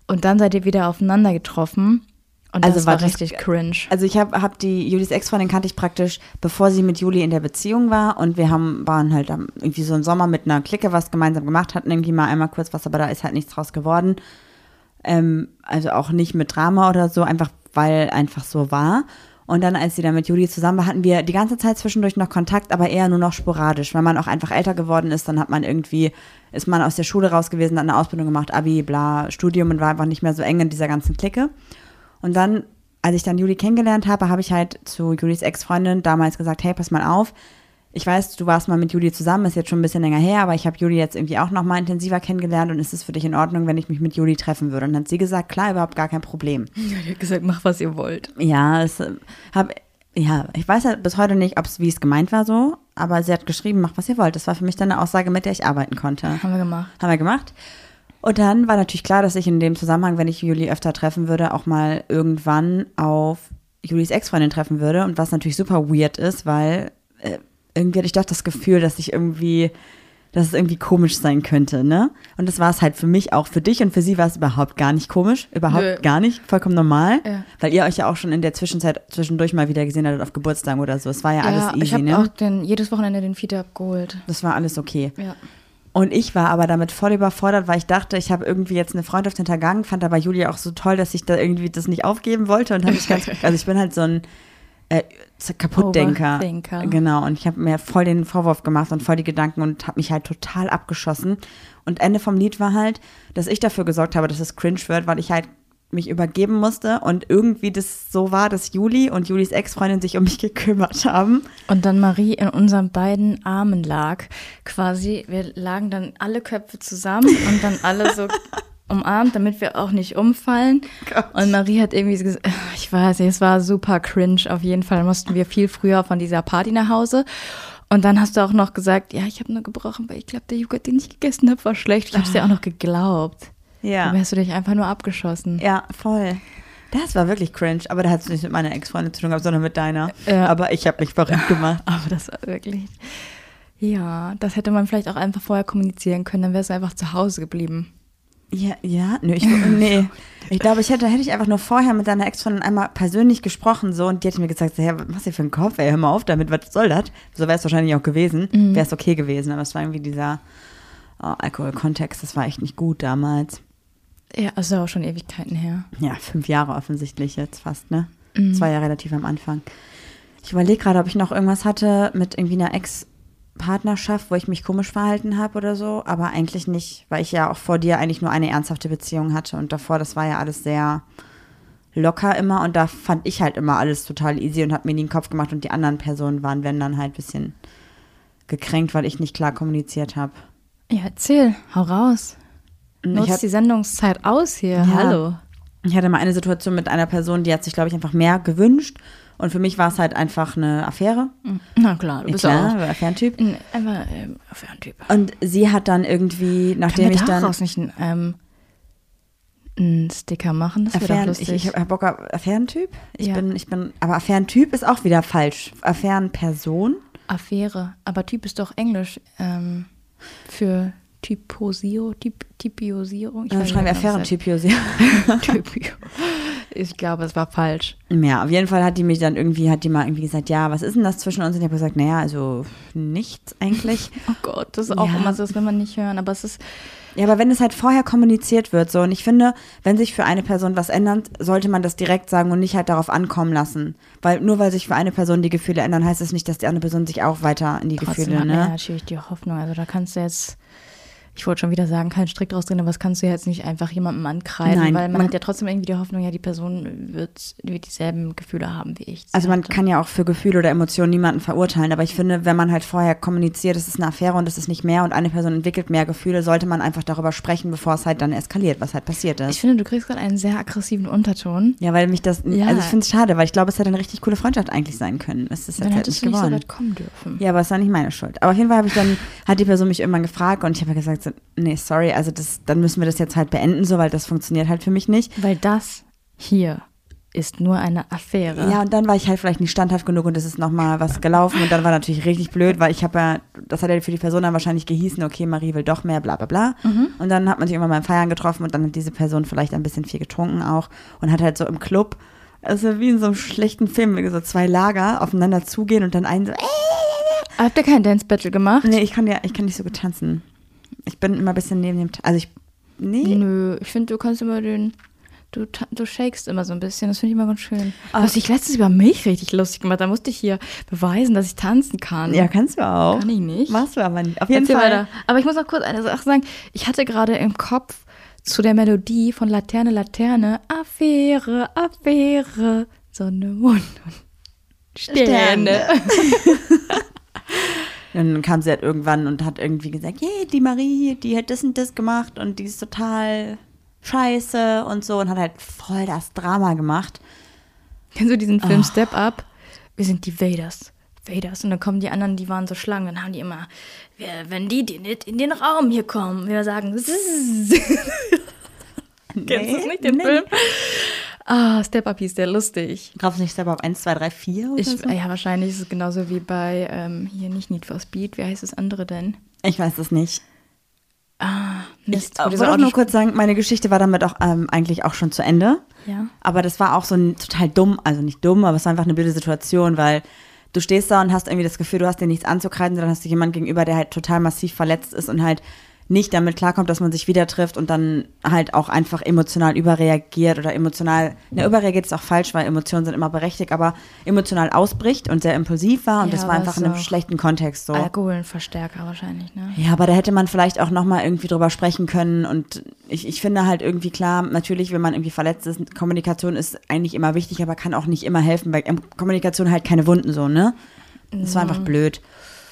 Und dann seid ihr wieder aufeinander getroffen. Und Also das war war das- richtig cringe. Also ich habe hab die Julis Ex-Freundin kannte ich praktisch, bevor sie mit Juli in der Beziehung war und wir haben waren halt irgendwie so im Sommer mit einer Clique was gemeinsam gemacht, hatten irgendwie mal einmal kurz was, aber da ist halt nichts draus geworden. Ähm, also auch nicht mit Drama oder so, einfach weil einfach so war. Und dann, als sie dann mit Juli zusammen war, hatten wir die ganze Zeit zwischendurch noch Kontakt, aber eher nur noch sporadisch, weil man auch einfach älter geworden ist. Dann hat man irgendwie, ist man aus der Schule raus gewesen, hat eine Ausbildung gemacht, Abi, bla, Studium und war einfach nicht mehr so eng in dieser ganzen Clique. Und dann, als ich dann Juli kennengelernt habe, habe ich halt zu Julis Ex-Freundin damals gesagt, hey, pass mal auf, ich weiß, du warst mal mit Juli zusammen, ist jetzt schon ein bisschen länger her, aber ich habe Juli jetzt irgendwie auch noch mal intensiver kennengelernt und ist es für dich in Ordnung, wenn ich mich mit Juli treffen würde? Und dann hat sie gesagt, klar, überhaupt gar kein Problem. Ja, die hat gesagt, mach, was ihr wollt. Ja, es äh, hab, ja, ich weiß ja bis heute nicht, ob es wie es gemeint war so, aber sie hat geschrieben, mach was ihr wollt. Das war für mich dann eine Aussage, mit der ich arbeiten konnte. Haben wir gemacht. Haben wir gemacht. Und dann war natürlich klar, dass ich in dem Zusammenhang, wenn ich Juli öfter treffen würde, auch mal irgendwann auf Julis Ex-Freundin treffen würde. Und was natürlich super weird ist, weil äh, irgendwie hatte ich doch das Gefühl, dass ich irgendwie, dass es irgendwie komisch sein könnte, ne? Und das war es halt für mich auch. Für dich und für sie war es überhaupt gar nicht komisch. Überhaupt Nö. gar nicht. Vollkommen normal. Ja. Weil ihr euch ja auch schon in der Zwischenzeit zwischendurch mal wieder gesehen hattet auf Geburtstagen oder so. Es war ja, Ja, alles ich easy, habe ne? auch den, jedes Wochenende den Fiete abgeholt. Das war alles okay. Ja. Und ich war aber damit voll überfordert, weil ich dachte, ich habe irgendwie jetzt eine Freundschaft hintergangen, fand aber Julia auch so toll, dass ich da irgendwie das nicht aufgeben wollte und habe mich ganz, also ich bin halt so ein äh, Kaputtdenker. Overthinker. Genau, und ich habe mir voll den Vorwurf gemacht und voll die Gedanken und habe mich halt total abgeschossen. Und Ende vom Lied war halt, dass ich dafür gesorgt habe, dass es cringe wird, weil ich halt mich übergeben musste und irgendwie das so war, dass Juli und Julis Ex-Freundin sich um mich gekümmert haben. Und dann Marie in unseren beiden Armen lag. Quasi, wir lagen dann alle Köpfe zusammen und dann alle so umarmt, damit wir auch nicht umfallen. Gott. Und Marie hat irgendwie gesagt, ich weiß nicht, es war super cringe. Auf jeden Fall mussten wir viel früher von dieser Party nach Hause. Und dann hast du auch noch gesagt, ja, ich habe nur gebrochen, weil ich glaube, der Joghurt, den ich gegessen habe, war schlecht. Ich habe es dir auch noch geglaubt. Ja. Dabei hast du dich einfach nur abgeschossen. Ja, voll. Das war wirklich cringe, aber da hat es nicht mit meiner Ex-Freundin zu tun gehabt, sondern mit deiner. Ja. Aber ich habe mich verrückt gemacht. Aber das war wirklich. Ja, das hätte man vielleicht auch einfach vorher kommunizieren können, dann wäre es einfach zu Hause geblieben. Ja, ja, nö, ich, nee. Ich glaube, ich hätte, hätte ich einfach nur vorher mit deiner Ex-Freundin einmal persönlich gesprochen, so, und die hätte mir gesagt, hey, was hast du für einen Kopf, ey, hör mal auf damit, was soll das? So wäre es wahrscheinlich auch gewesen, wäre es okay gewesen, aber es war irgendwie dieser oh, Alkoholkontext, das war echt nicht gut damals. Ja, also auch schon Ewigkeiten her. Ja, fünf Jahre offensichtlich jetzt fast, ne? Das war ja relativ am Anfang. Ich überlege gerade, ob ich noch irgendwas hatte mit irgendwie einer Ex-Partnerschaft, wo ich mich komisch verhalten habe oder so, aber eigentlich nicht, weil ich ja auch vor dir eigentlich nur eine ernsthafte Beziehung hatte und davor, das war ja alles sehr locker immer und da fand ich halt immer alles total easy und habe mir nie den Kopf gemacht und die anderen Personen waren, wenn dann halt ein bisschen gekränkt, weil ich nicht klar kommuniziert habe. Ja, erzähl, hau raus. Ich Nutz hab- die Sendungszeit aus hier. Ja. Hallo. Ich hatte mal eine Situation mit einer Person, die hat sich, glaube ich, einfach mehr gewünscht. Und für mich war es halt einfach eine Affäre. Na klar, du bist Klar, auch Affärentyp. ein, einfach ähm, für ein Typ. Und sie hat dann irgendwie, nachdem Können wir ich dann. daraus nicht einen, ähm, einen Sticker machen? Das wäre doch lustig. ich, ich habe Bock auf Affärentyp. Ich Ja. bin, ich bin, aber Affärentyp ist auch wieder falsch. Affärenperson. Affäre. Aber Typ ist doch Englisch ähm, für Typosio, Typ. Ich weiß schreiben wir das. Typio. Ich glaube, es war falsch. Ja, auf jeden Fall hat die mich dann irgendwie, hat die mal irgendwie gesagt, ja, was ist denn das zwischen uns? Und ich habe gesagt, naja, also nichts eigentlich. Oh Gott, das ist auch Ja. immer so, das will man nicht hören. Aber es ist, Ja, aber wenn es halt vorher kommuniziert wird, so, und ich finde, wenn sich für eine Person was ändert, sollte man das direkt sagen und nicht halt darauf ankommen lassen. Weil nur weil sich für eine Person die Gefühle ändern, heißt es nicht, dass die andere Person sich auch weiter in die trotzdem Gefühle, man ja ne? natürlich die Hoffnung. Also da kannst du jetzt, ich wollte schon wieder sagen, keinen Strick draus drehen, aber das kannst du jetzt nicht einfach jemandem ankreiden, Nein, weil man, man- hat ja trotzdem irgendwie die Hoffnung, ja, die Person wird, wird dieselben Gefühle haben wie ich. Also man hatte. kann ja auch für Gefühle oder Emotionen niemanden verurteilen, aber ich finde, wenn man halt vorher kommuniziert, es ist eine Affäre und es ist nicht mehr und eine Person entwickelt mehr Gefühle, sollte man einfach darüber sprechen, bevor es halt dann eskaliert, was halt passiert ist. Ich finde, du kriegst gerade einen sehr aggressiven Unterton. ja, weil mich das, Ja. also ich finde es schade, weil ich glaube, es hätte eine richtig coole Freundschaft eigentlich sein können. Es ist jetzt Dann halt nicht du nicht so geworden. weit kommen dürfen. Ja, aber es war nicht meine Schuld. Aber auf jeden Fall habe ich dann, hat die Person mich irgendwann gefragt und ich habe ja gesagt, so, nee, sorry, also das, dann müssen wir das jetzt halt beenden, so, weil das funktioniert halt für mich nicht. Weil das hier ist nur eine Affäre. Ja, und dann war ich halt vielleicht nicht standhaft genug und es ist nochmal was gelaufen und dann war natürlich richtig blöd, weil ich habe ja, das hat ja für die Person dann wahrscheinlich gehießen, okay, Marie will doch mehr, bla bla bla. Und dann hat man sich irgendwann beim Feiern getroffen und dann hat diese Person vielleicht ein bisschen viel getrunken auch und hat halt so im Club, also wie in so einem schlechten Film, so zwei Lager aufeinander zugehen und dann einen so, äh, Habt ihr kein Dance Battle gemacht? Nee, ich kann ja, ich kann nicht so gut tanzen. Ich bin immer ein bisschen neben dem, also ich, nee. Nö, ich finde, du kannst immer den. Du, du shakest immer so ein bisschen, das finde ich immer ganz schön. Ah. Was ich letztens über mich richtig lustig gemacht, da musste ich hier beweisen, dass ich tanzen kann. Ja, kannst du auch. Kann ich nicht. Machst du aber nicht. Auf jeden Erzähl Fall. weiter. Aber ich muss noch kurz eine Sache sagen. Ich hatte gerade im Kopf zu der Melodie von Laterne, Laterne, Affäre, Affäre, Sonne, Mond und Sterne. Dann kam sie halt irgendwann und hat irgendwie gesagt, yeah, die Marie, die hat das und das gemacht und die ist total scheiße und so und hat halt voll das Drama gemacht. Kennst du diesen Film Step Up? Wir sind die Vaders. Vaders. Und dann kommen die anderen, die waren so Schlangen. Dann haben die immer, "Wer- wenn die, die nicht in den Raum hier kommen, wir sagen, "Zzz." Kennst du es nicht, den nee. Film? Ah, Step Up hieß der lustig. Drauf nicht selber auf 1, 2, 3, 4 oder Ich, so? ja, wahrscheinlich ist es genauso wie bei, ähm, hier nicht Need for Speed. Wie heißt das andere denn? Ich weiß es nicht. Ah, Ich Mist. wo wollte dieser auch nur kurz sagen, meine Geschichte war damit auch ähm, eigentlich auch schon zu Ende. Ja. Aber das war auch so ein total dumm, also nicht dumm, aber es war einfach eine blöde Situation, weil du stehst da und hast irgendwie das Gefühl, du hast dir nichts anzukreiden, sondern hast du jemand gegenüber, der halt total massiv verletzt ist und halt nicht damit klarkommt, dass man sich wieder trifft und dann halt auch einfach emotional überreagiert oder emotional, ne, überreagiert ist auch falsch, weil Emotionen sind immer berechtigt, aber emotional ausbricht und sehr impulsiv war und Ja, das war einfach in einem schlechten Kontext so. Alkoholverstärker wahrscheinlich, ne? Ja, aber da hätte man vielleicht auch nochmal irgendwie drüber sprechen können. Und ich, ich finde halt irgendwie klar, natürlich, wenn man irgendwie verletzt ist, Kommunikation ist eigentlich immer wichtig, aber kann auch nicht immer helfen, weil ähm, Kommunikation halt keine Wunden so, ne? Das war einfach blöd.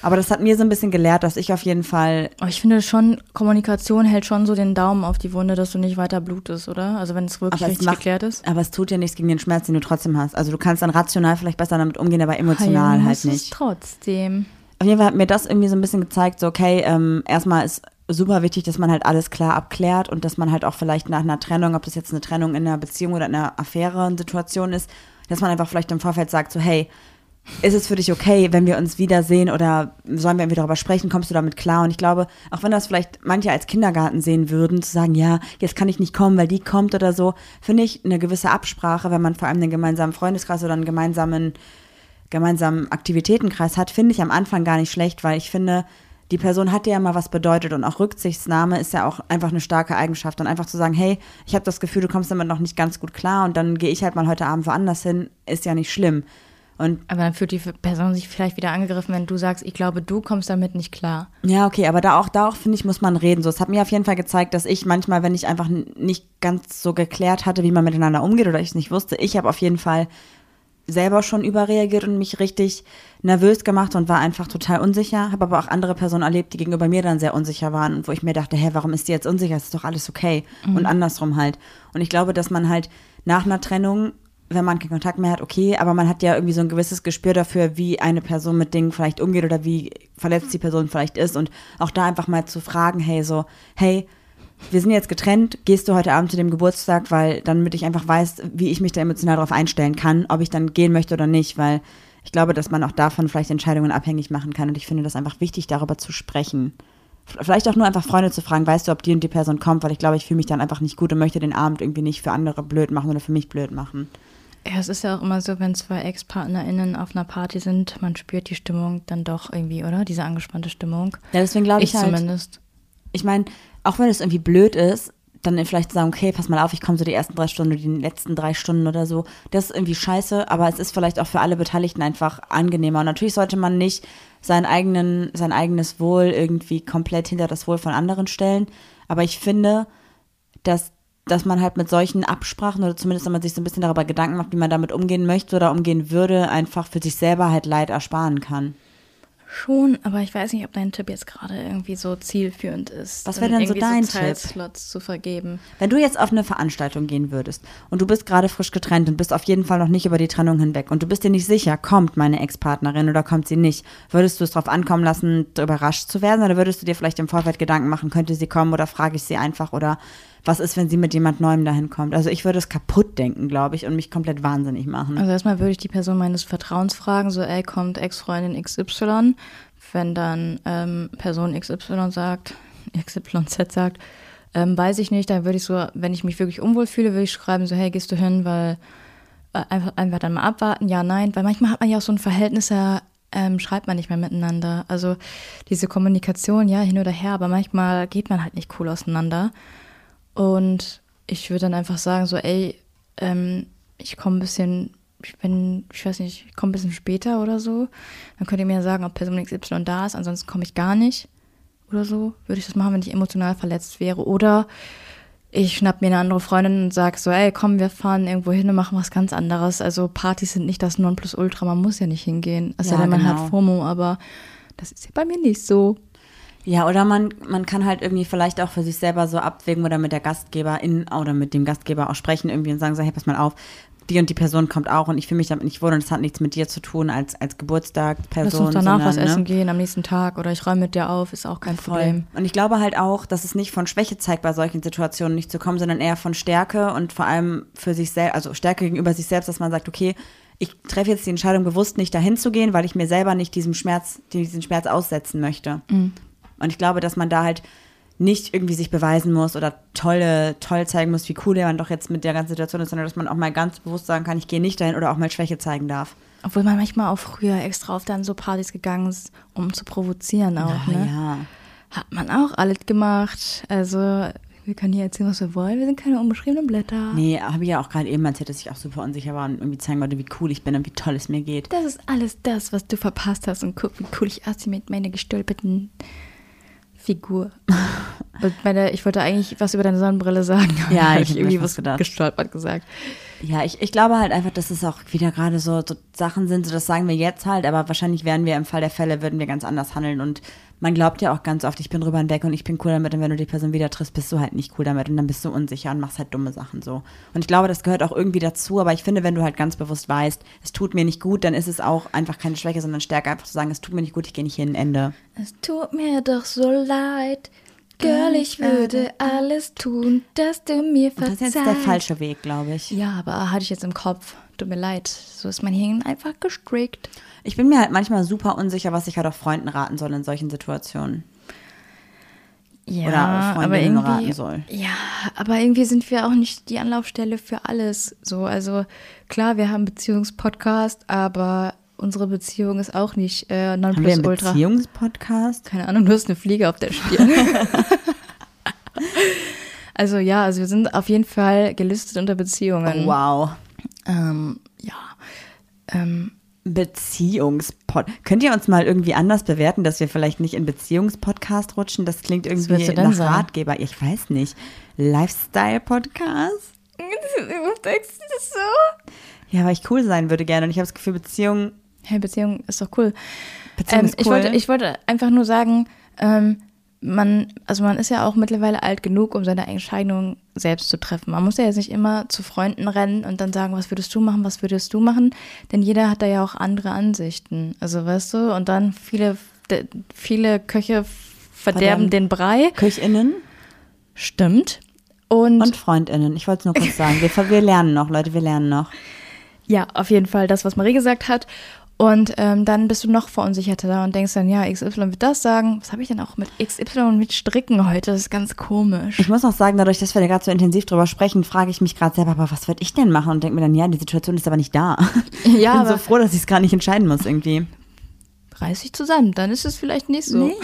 Aber das hat mir so ein bisschen gelehrt, dass ich auf jeden Fall, Aber ich finde schon, Kommunikation hält schon so den Daumen auf die Wunde, dass du nicht weiter blutest, oder? Also wenn es wirklich aber richtig macht, geklärt ist. aber es tut ja nichts gegen den Schmerz, den du trotzdem hast. Also du kannst dann rational vielleicht besser damit umgehen, aber emotional Heilen halt nicht. trotzdem. Auf jeden Fall hat mir das irgendwie so ein bisschen gezeigt, so okay, ähm, erstmal ist super wichtig, dass man halt alles klar abklärt und dass man halt auch vielleicht nach einer Trennung, ob das jetzt eine Trennung in einer Beziehung oder in einer Affäre eine Situation ist, dass man einfach vielleicht im Vorfeld sagt, so hey, ist es für dich okay, wenn wir uns wiedersehen oder sollen wir irgendwie darüber sprechen, kommst du damit klar? Und ich glaube, auch wenn das vielleicht manche als Kindergarten sehen würden, zu sagen, ja, jetzt kann ich nicht kommen, weil die kommt oder so, finde ich eine gewisse Absprache, wenn man vor allem einen gemeinsamen Freundeskreis oder einen gemeinsamen gemeinsamen Aktivitätenkreis hat, finde ich am Anfang gar nicht schlecht, weil ich finde, die Person hat dir ja mal was bedeutet und auch Rücksichtnahme ist ja auch einfach eine starke Eigenschaft und einfach zu sagen, hey, ich habe das Gefühl, du kommst damit noch nicht ganz gut klar und dann gehe ich halt mal heute Abend woanders hin, ist ja nicht schlimm. Und Aber dann fühlt die Person sich vielleicht wieder angegriffen, wenn du sagst, ich glaube, du kommst damit nicht klar. Ja, okay, aber da auch, da auch finde ich, muss man reden. So, es hat mir auf jeden Fall gezeigt, dass ich manchmal, wenn ich einfach nicht ganz so geklärt hatte, wie man miteinander umgeht oder ich es nicht wusste, ich habe auf jeden Fall selber schon überreagiert und mich richtig nervös gemacht und war einfach total unsicher. Habe aber auch andere Personen erlebt, die gegenüber mir dann sehr unsicher waren und wo ich mir dachte, hä, warum ist die jetzt unsicher? Es ist doch alles okay. Und andersrum halt. Und ich glaube, dass man halt nach einer Trennung wenn man keinen Kontakt mehr hat, okay, aber man hat ja irgendwie so ein gewisses Gespür dafür, wie eine Person mit Dingen vielleicht umgeht oder wie verletzt die Person vielleicht ist und auch da einfach mal zu fragen, hey, so, hey, wir sind jetzt getrennt, gehst du heute Abend zu dem Geburtstag, weil damit ich einfach weiß, wie ich mich da emotional darauf einstellen kann, ob ich dann gehen möchte oder nicht, weil ich glaube, dass man auch davon vielleicht Entscheidungen abhängig machen kann und ich finde das einfach wichtig, darüber zu sprechen. Vielleicht auch nur einfach Freunde zu fragen, weißt du, ob die und die Person kommt, weil ich glaube, ich fühle mich dann einfach nicht gut und möchte den Abend irgendwie nicht für andere blöd machen oder für mich blöd machen. Ja, es ist ja auch immer so, wenn zwei Ex-PartnerInnen auf einer Party sind, man spürt die Stimmung dann doch irgendwie, oder? Diese angespannte Stimmung. Ja, deswegen glaube ich, ich halt, zumindest. ich meine, auch wenn es irgendwie blöd ist, dann vielleicht sagen, okay, pass mal auf, ich komme so die ersten drei Stunden oder die letzten drei Stunden oder so. Das ist irgendwie scheiße, aber es ist vielleicht auch für alle Beteiligten einfach angenehmer. Und natürlich sollte man nicht sein, eigenen, sein eigenes Wohl irgendwie komplett hinter das Wohl von anderen stellen. Aber ich finde, dass, dass man halt mit solchen Absprachen oder zumindest, wenn man sich so ein bisschen darüber Gedanken macht, wie man damit umgehen möchte oder umgehen würde, einfach für sich selber halt Leid ersparen kann. Schon, aber ich weiß nicht, ob dein Tipp jetzt gerade irgendwie so zielführend ist. Was wäre denn so dein Tipp? Zeitslots zu vergeben. Wenn du jetzt auf eine Veranstaltung gehen würdest und du bist gerade frisch getrennt und bist auf jeden Fall noch nicht über die Trennung hinweg und du bist dir nicht sicher, kommt meine Ex-Partnerin oder kommt sie nicht, würdest du es darauf ankommen lassen, überrascht zu werden oder würdest du dir vielleicht im Vorfeld Gedanken machen, könnte sie kommen oder frage ich sie einfach oder was ist, wenn sie mit jemand Neuem dahin kommt? Also ich würde es kaputt denken, glaube ich, und mich komplett wahnsinnig machen. Also erstmal würde ich die Person meines Vertrauens fragen, so, ey, kommt Ex-Freundin XY? Wenn dann ähm, Person XY sagt, XYZ sagt, ähm, weiß ich nicht, dann würde ich so, wenn ich mich wirklich unwohl fühle, würde ich schreiben, so, hey, gehst du hin, weil äh, einfach, einfach dann mal abwarten, ja, nein, weil manchmal hat man ja auch so ein Verhältnis, ja, ähm, schreibt man nicht mehr miteinander. Also diese Kommunikation, ja, hin oder her, aber manchmal geht man halt nicht cool auseinander. Und ich würde dann einfach sagen, so, ey, ähm, ich komme ein bisschen, ich bin, ich weiß nicht, ich komme ein bisschen später oder so. Dann könnt ihr mir sagen, ob Person XY da ist, ansonsten komme ich gar nicht oder so. Würde ich das machen, wenn ich emotional verletzt wäre. Oder ich schnapp mir eine andere Freundin und sag so, ey, komm, wir fahren irgendwo hin und machen was ganz anderes. Also Partys sind nicht das Nonplusultra, man muss ja nicht hingehen. Also Ja, ja, man genau. hat FOMO, aber Das ist ja bei mir nicht so. Ja, oder man, man kann halt irgendwie vielleicht auch für sich selber so abwägen oder mit der Gastgeberin oder mit dem Gastgeber auch sprechen irgendwie und sagen so, hey, pass mal auf, die und die Person kommt auch und ich fühle mich damit nicht wohl und es hat nichts mit dir zu tun als, als Geburtstagsperson. Lass uns danach was sondern, ne? essen gehen am nächsten Tag oder ich räume mit dir auf, ist auch kein Voll. Problem. Und ich glaube halt auch, dass es nicht von Schwäche zeigt, bei solchen Situationen nicht zu kommen, sondern eher von Stärke und vor allem für sich selbst, also Stärke gegenüber sich selbst, dass man sagt, okay, ich treffe jetzt die Entscheidung bewusst nicht dahin zu gehen, weil ich mir selber nicht diesem Schmerz, diesen Schmerz aussetzen möchte. Und ich glaube, dass man da halt nicht irgendwie sich beweisen muss oder tolle, toll zeigen muss, wie cool man doch jetzt mit der ganzen Situation ist, sondern dass man auch mal ganz bewusst sagen kann, ich gehe nicht dahin oder auch mal Schwäche zeigen darf. Obwohl man manchmal auch früher extra auf dann so Partys gegangen ist, um zu provozieren auch, Ah, ne? ja. Hat man auch alles gemacht. Also, wir können hier erzählen, was wir wollen. Wir sind keine unbeschriebenen Blätter. Nee, habe ich ja auch gerade eben erzählt, dass ich auch super unsicher war und irgendwie zeigen wollte, wie cool ich bin und wie toll es mir geht. Das ist alles das, was du verpasst hast. Und guck, wie cool ich aussehe mit meiner gestülpten Figur. Und meine, ich wollte eigentlich was über deine Sonnenbrille sagen. Ja, ich hab mir irgendwie was gedacht. gestolpert gesagt. Ja, ich, ich glaube halt einfach, dass es auch wieder gerade so, so Sachen sind, so das sagen wir jetzt halt, aber wahrscheinlich wären wir im Fall der Fälle, würden wir ganz anders handeln und man glaubt ja auch ganz oft, ich bin drüber hinweg und ich bin cool damit und wenn du die Person wieder triffst, bist du halt nicht cool damit und dann bist du unsicher und machst halt dumme Sachen so. Und ich glaube, das gehört auch irgendwie dazu, aber ich finde, wenn du halt ganz bewusst weißt, es tut mir nicht gut, dann ist es auch einfach keine Schwäche, sondern Stärke, einfach zu sagen, es tut mir nicht gut, ich gehe nicht hin, Ende. Es tut mir doch so leid. Girl, ich würde alles tun, dass du mir Und das verzeihst. ist jetzt der falsche Weg, glaube ich. Ja, aber hatte ich jetzt im Kopf. Tut mir leid. So ist mein Hirn einfach gestrickt. Ich bin mir halt manchmal super unsicher, was ich halt auch Freunden raten soll in solchen Situationen. Ja, Oder Freundinnen aber irgendwie, raten soll. Ja, aber irgendwie sind wir auch nicht die Anlaufstelle für alles. So, also klar, wir haben Beziehungspodcast, aber unsere Beziehung ist auch nicht äh, Nonplusultra. Beziehungspodcast? Keine Ahnung, du hast eine Fliege auf der Stirn. also ja, also wir sind auf jeden Fall gelistet unter Beziehungen. Oh, wow. Ähm, ja. Ähm, Beziehungspod. Könnt ihr uns mal irgendwie anders bewerten, dass wir vielleicht nicht in Beziehungspodcast rutschen? Das klingt irgendwie nach sagen? Ratgeber. Ich weiß nicht. Lifestyle-Podcast? Du das so? Ja, weil ich cool sein würde gerne. Und ich habe das Gefühl, Beziehung, Hey, Beziehung ist doch cool. Beziehung Ähm, ist cool. ich, wollte, ich wollte einfach nur sagen, ähm, man, also man ist ja auch mittlerweile alt genug, um seine Entscheidung selbst zu treffen. Man muss ja jetzt nicht immer zu Freunden rennen und dann sagen, was würdest du machen, was würdest du machen? Denn jeder hat da ja auch andere Ansichten. Also weißt du, und dann viele, viele Köche verderben Verderben. den Brei. KöchInnen Stimmt. Und, und FreundInnen. Ich wollte es nur kurz sagen. Wir, wir lernen noch, Leute, wir lernen noch. ja, auf jeden Fall das, was Marie gesagt hat. Und ähm, dann bist du noch verunsicherter da und denkst dann, ja, XY wird das sagen. Was habe ich denn auch mit XY mit Stricken heute? Das ist ganz komisch. Ich muss auch sagen, dadurch, dass wir da gerade so intensiv drüber sprechen, frage ich mich gerade selber, aber was würde ich denn machen? Und denke mir dann, ja, die Situation ist aber nicht da. Ja, ich bin so froh, dass ich es gar nicht entscheiden muss irgendwie. Reiß dich zusammen, dann ist es vielleicht nicht so. Nee.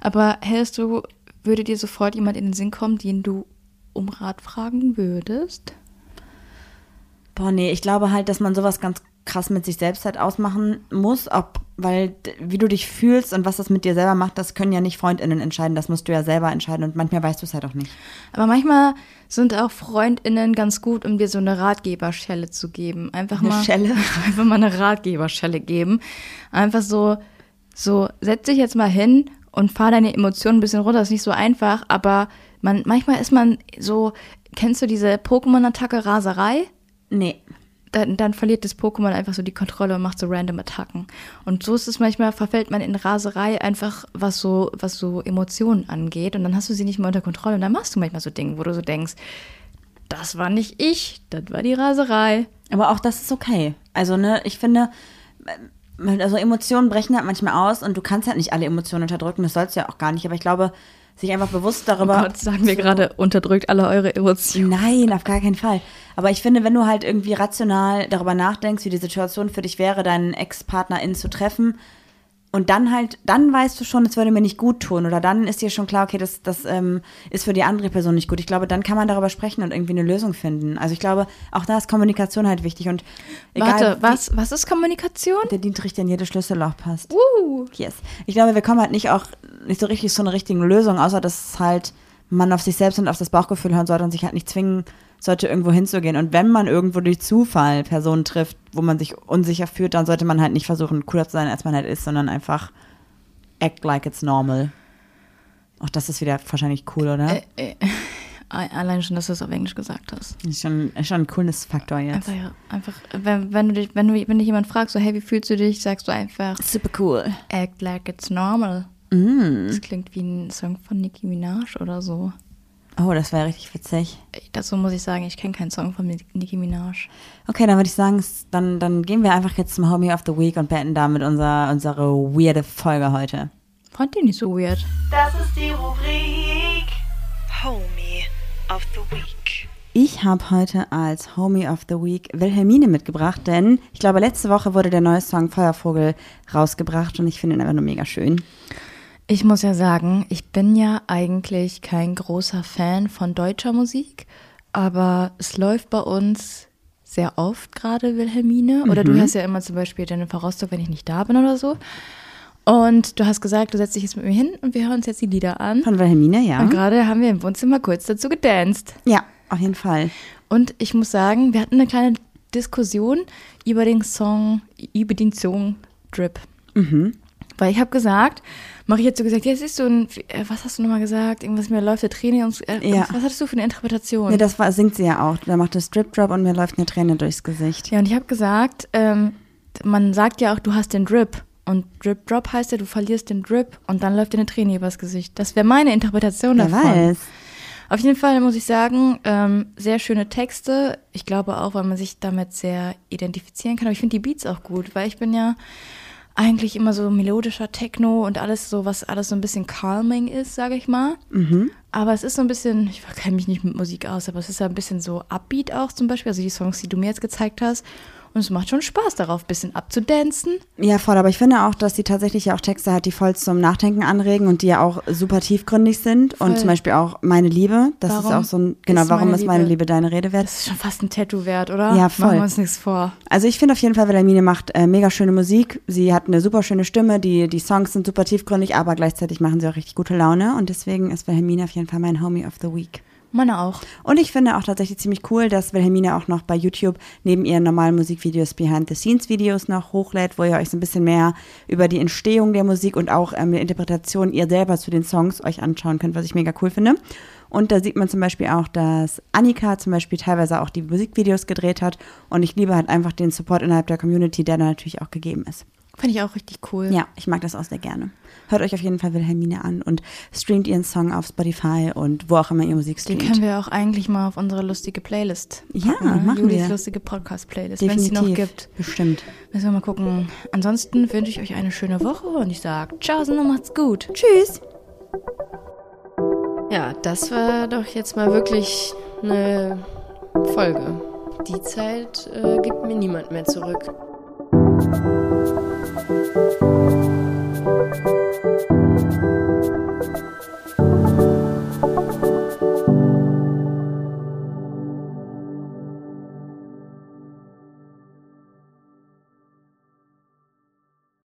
Aber hältst du, würde dir sofort jemand in den Sinn kommen, den du um Rat fragen würdest? Boah, nee, ich glaube halt, dass man sowas ganz krass mit sich selbst halt ausmachen muss, ob, weil wie du dich fühlst und was das mit dir selber macht, das können ja nicht FreundInnen entscheiden, das musst du ja selber entscheiden und manchmal weißt du es halt auch nicht. Aber manchmal sind auch FreundInnen ganz gut, um dir so eine Ratgeberschelle zu geben. Einfach Eine mal. Schelle? Einfach mal eine Ratgeberschelle geben. Einfach so, so, setz dich jetzt mal hin und fahr deine Emotionen ein bisschen runter. ist nicht so einfach, aber man, manchmal ist man so, kennst du diese Pokémon-Attacke Raserei? Nee. Dann, dann verliert das Pokémon einfach so die Kontrolle und macht so random Attacken. Und so ist es manchmal, verfällt man in Raserei einfach, was so, was so Emotionen angeht. Und dann hast du sie nicht mehr unter Kontrolle. Und dann machst du manchmal so Dinge, wo du so denkst, das war nicht ich, das war die Raserei. Aber auch das ist okay. Also, ne, ich finde, äh, also Emotionen brechen halt manchmal aus und du kannst halt nicht alle Emotionen unterdrücken, das sollst du ja auch gar nicht, aber ich glaube, sich einfach bewusst Oh darüber. Gott, sagen wir gerade, unterdrückt alle eure Emotionen. Nein, auf gar keinen Fall. Aber ich finde, wenn du halt irgendwie rational darüber nachdenkst, wie die Situation für dich wäre, deinen Ex-PartnerInnen zu treffen, und dann halt, dann weißt du schon, es würde mir nicht gut tun. Oder dann ist dir schon klar, okay, das, das ähm, ist für die andere Person nicht gut. Ich glaube, dann kann man darüber sprechen und irgendwie eine Lösung finden. Also ich glaube, auch da ist Kommunikation halt wichtig. Und egal, Warte, was, was ist Kommunikation? Der Dietrich, der in jedes Schlüsselloch passt. Uh. Yes. Ich glaube, wir kommen halt nicht auch nicht so richtig zu einer richtigen Lösung, außer dass halt man auf sich selbst und auf das Bauchgefühl hören sollte und sich halt nicht zwingen sollte, irgendwo hinzugehen. Und wenn man irgendwo durch Zufall Personen trifft, wo man sich unsicher fühlt, dann sollte man halt nicht versuchen, cooler zu sein, als man halt ist, sondern einfach Act Like It's Normal. Auch das ist wieder wahrscheinlich cool, oder? Äh, äh, allein schon, dass du es auf Englisch gesagt hast. Ist schon, ist schon ein cooles Faktor jetzt. Einfach, ja, einfach, wenn, wenn du dich, wenn du, wenn dich jemand fragt, so, hey, wie fühlst du dich, sagst du einfach, Super cool. act like it's normal. Mm. Das klingt wie ein Song von Nicki Minaj oder so. Oh, das wäre richtig witzig. Dazu muss ich sagen, ich kenne keinen Song von Nicki Minaj. Okay, dann würde ich sagen, dann, dann gehen wir einfach jetzt zum Homie of the Week und beenden damit unser, unsere weirde Folge heute. Fand die nicht so weird. Das ist die Rubrik Homie of the Week. Ich habe heute als Homie of the Week Wilhelmine mitgebracht, denn ich glaube, letzte Woche wurde der neue Song Feuervogel rausgebracht und ich finde ihn einfach nur mega schön. Ich muss ja sagen, ich bin ja eigentlich kein großer Fan von deutscher Musik, aber es läuft bei uns sehr oft gerade Wilhelmine. Oder du hörst ja immer zum Beispiel Jennifer Rostock, wenn ich nicht da bin oder so. Und du hast gesagt, du setzt dich jetzt mit mir hin und wir hören uns jetzt die Lieder an. Von Wilhelmine, ja. Und gerade haben wir im Wohnzimmer kurz dazu gedanced. Ja, auf jeden Fall. Und ich muss sagen, wir hatten eine kleine Diskussion über den Song, über den Song Drip. Mhm. Weil ich habe gesagt, Marie hat so gesagt, ja, siehst du, ein, was hast du nochmal gesagt? Irgendwas, mir läuft der Träne ums, äh, Ja. Was hattest du für eine Interpretation? Nee, das war, singt sie ja auch. Da macht das Drip Drop und mir läuft eine Träne durchs Gesicht. ja, und ich habe gesagt, ähm, man sagt ja auch, du hast den Drip. Und Drip Drop heißt ja, du verlierst den Drip und dann läuft dir eine Träne übers Gesicht. Das wäre meine Interpretation Wer davon. weiß. Auf jeden Fall muss ich sagen, ähm, sehr schöne Texte. Ich glaube auch, weil man sich damit sehr identifizieren kann. Aber ich finde die Beats auch gut, weil ich bin ja eigentlich immer so melodischer Techno und alles so, was alles so ein bisschen calming ist, sage ich mal. Aber es ist so ein bisschen, ich kenne mich nicht mit Musik aus, aber es ist ja ein bisschen so Upbeat auch zum Beispiel, also die Songs, die du mir jetzt gezeigt hast. Und es macht schon Spaß darauf, ein bisschen abzudancen. Ja, voll, aber ich finde auch, dass sie tatsächlich ja auch Texte hat, die voll zum Nachdenken anregen und die ja auch super tiefgründig sind. Voll. Und zum Beispiel auch Meine Liebe, das ist Warum auch so ein, genau, ist warum meine ist meine Liebe- Liebe deine Rede wert? Das ist schon fast ein Tattoo wert, oder? Ja, voll. Machen wir uns nichts vor. Also ich finde auf jeden Fall, Wilhelmine macht äh, mega schöne Musik. Sie hat eine super schöne Stimme, die, die Songs sind super tiefgründig, aber gleichzeitig machen sie auch richtig gute Laune. Und deswegen ist Wilhelmine auf jeden Fall mein Homie of the Week. Meine auch. Und ich finde auch tatsächlich ziemlich cool, dass Wilhelmine auch noch bei YouTube neben ihren normalen Musikvideos Behind-the-Scenes-Videos noch hochlädt, wo ihr euch so ein bisschen mehr über die Entstehung der Musik und auch ähm, die Interpretation ihr selber zu den Songs euch anschauen könnt, was ich mega cool finde. Und da sieht man zum Beispiel auch, dass Annika zum Beispiel teilweise auch die Musikvideos gedreht hat. Und ich liebe halt einfach den Support innerhalb der Community, der da natürlich auch gegeben ist. Finde ich auch richtig cool. Ja, ich mag das auch sehr gerne. Hört euch auf jeden Fall Wilhelmine an und streamt ihren Song auf Spotify und wo auch immer ihr Musik Den streamt. können wir auch eigentlich mal auf unsere lustige Playlist Ja, packen, ne? machen Julis wir. lustige Podcast-Playlist, wenn es die Definitiv. noch gibt. Bestimmt. Müssen wir mal gucken. Ansonsten wünsche ich euch eine schöne Woche und ich sage Ciao und macht's gut. Tschüss. Ja, das war doch jetzt mal wirklich eine Folge. Die Zeit äh, gibt mir niemand mehr zurück.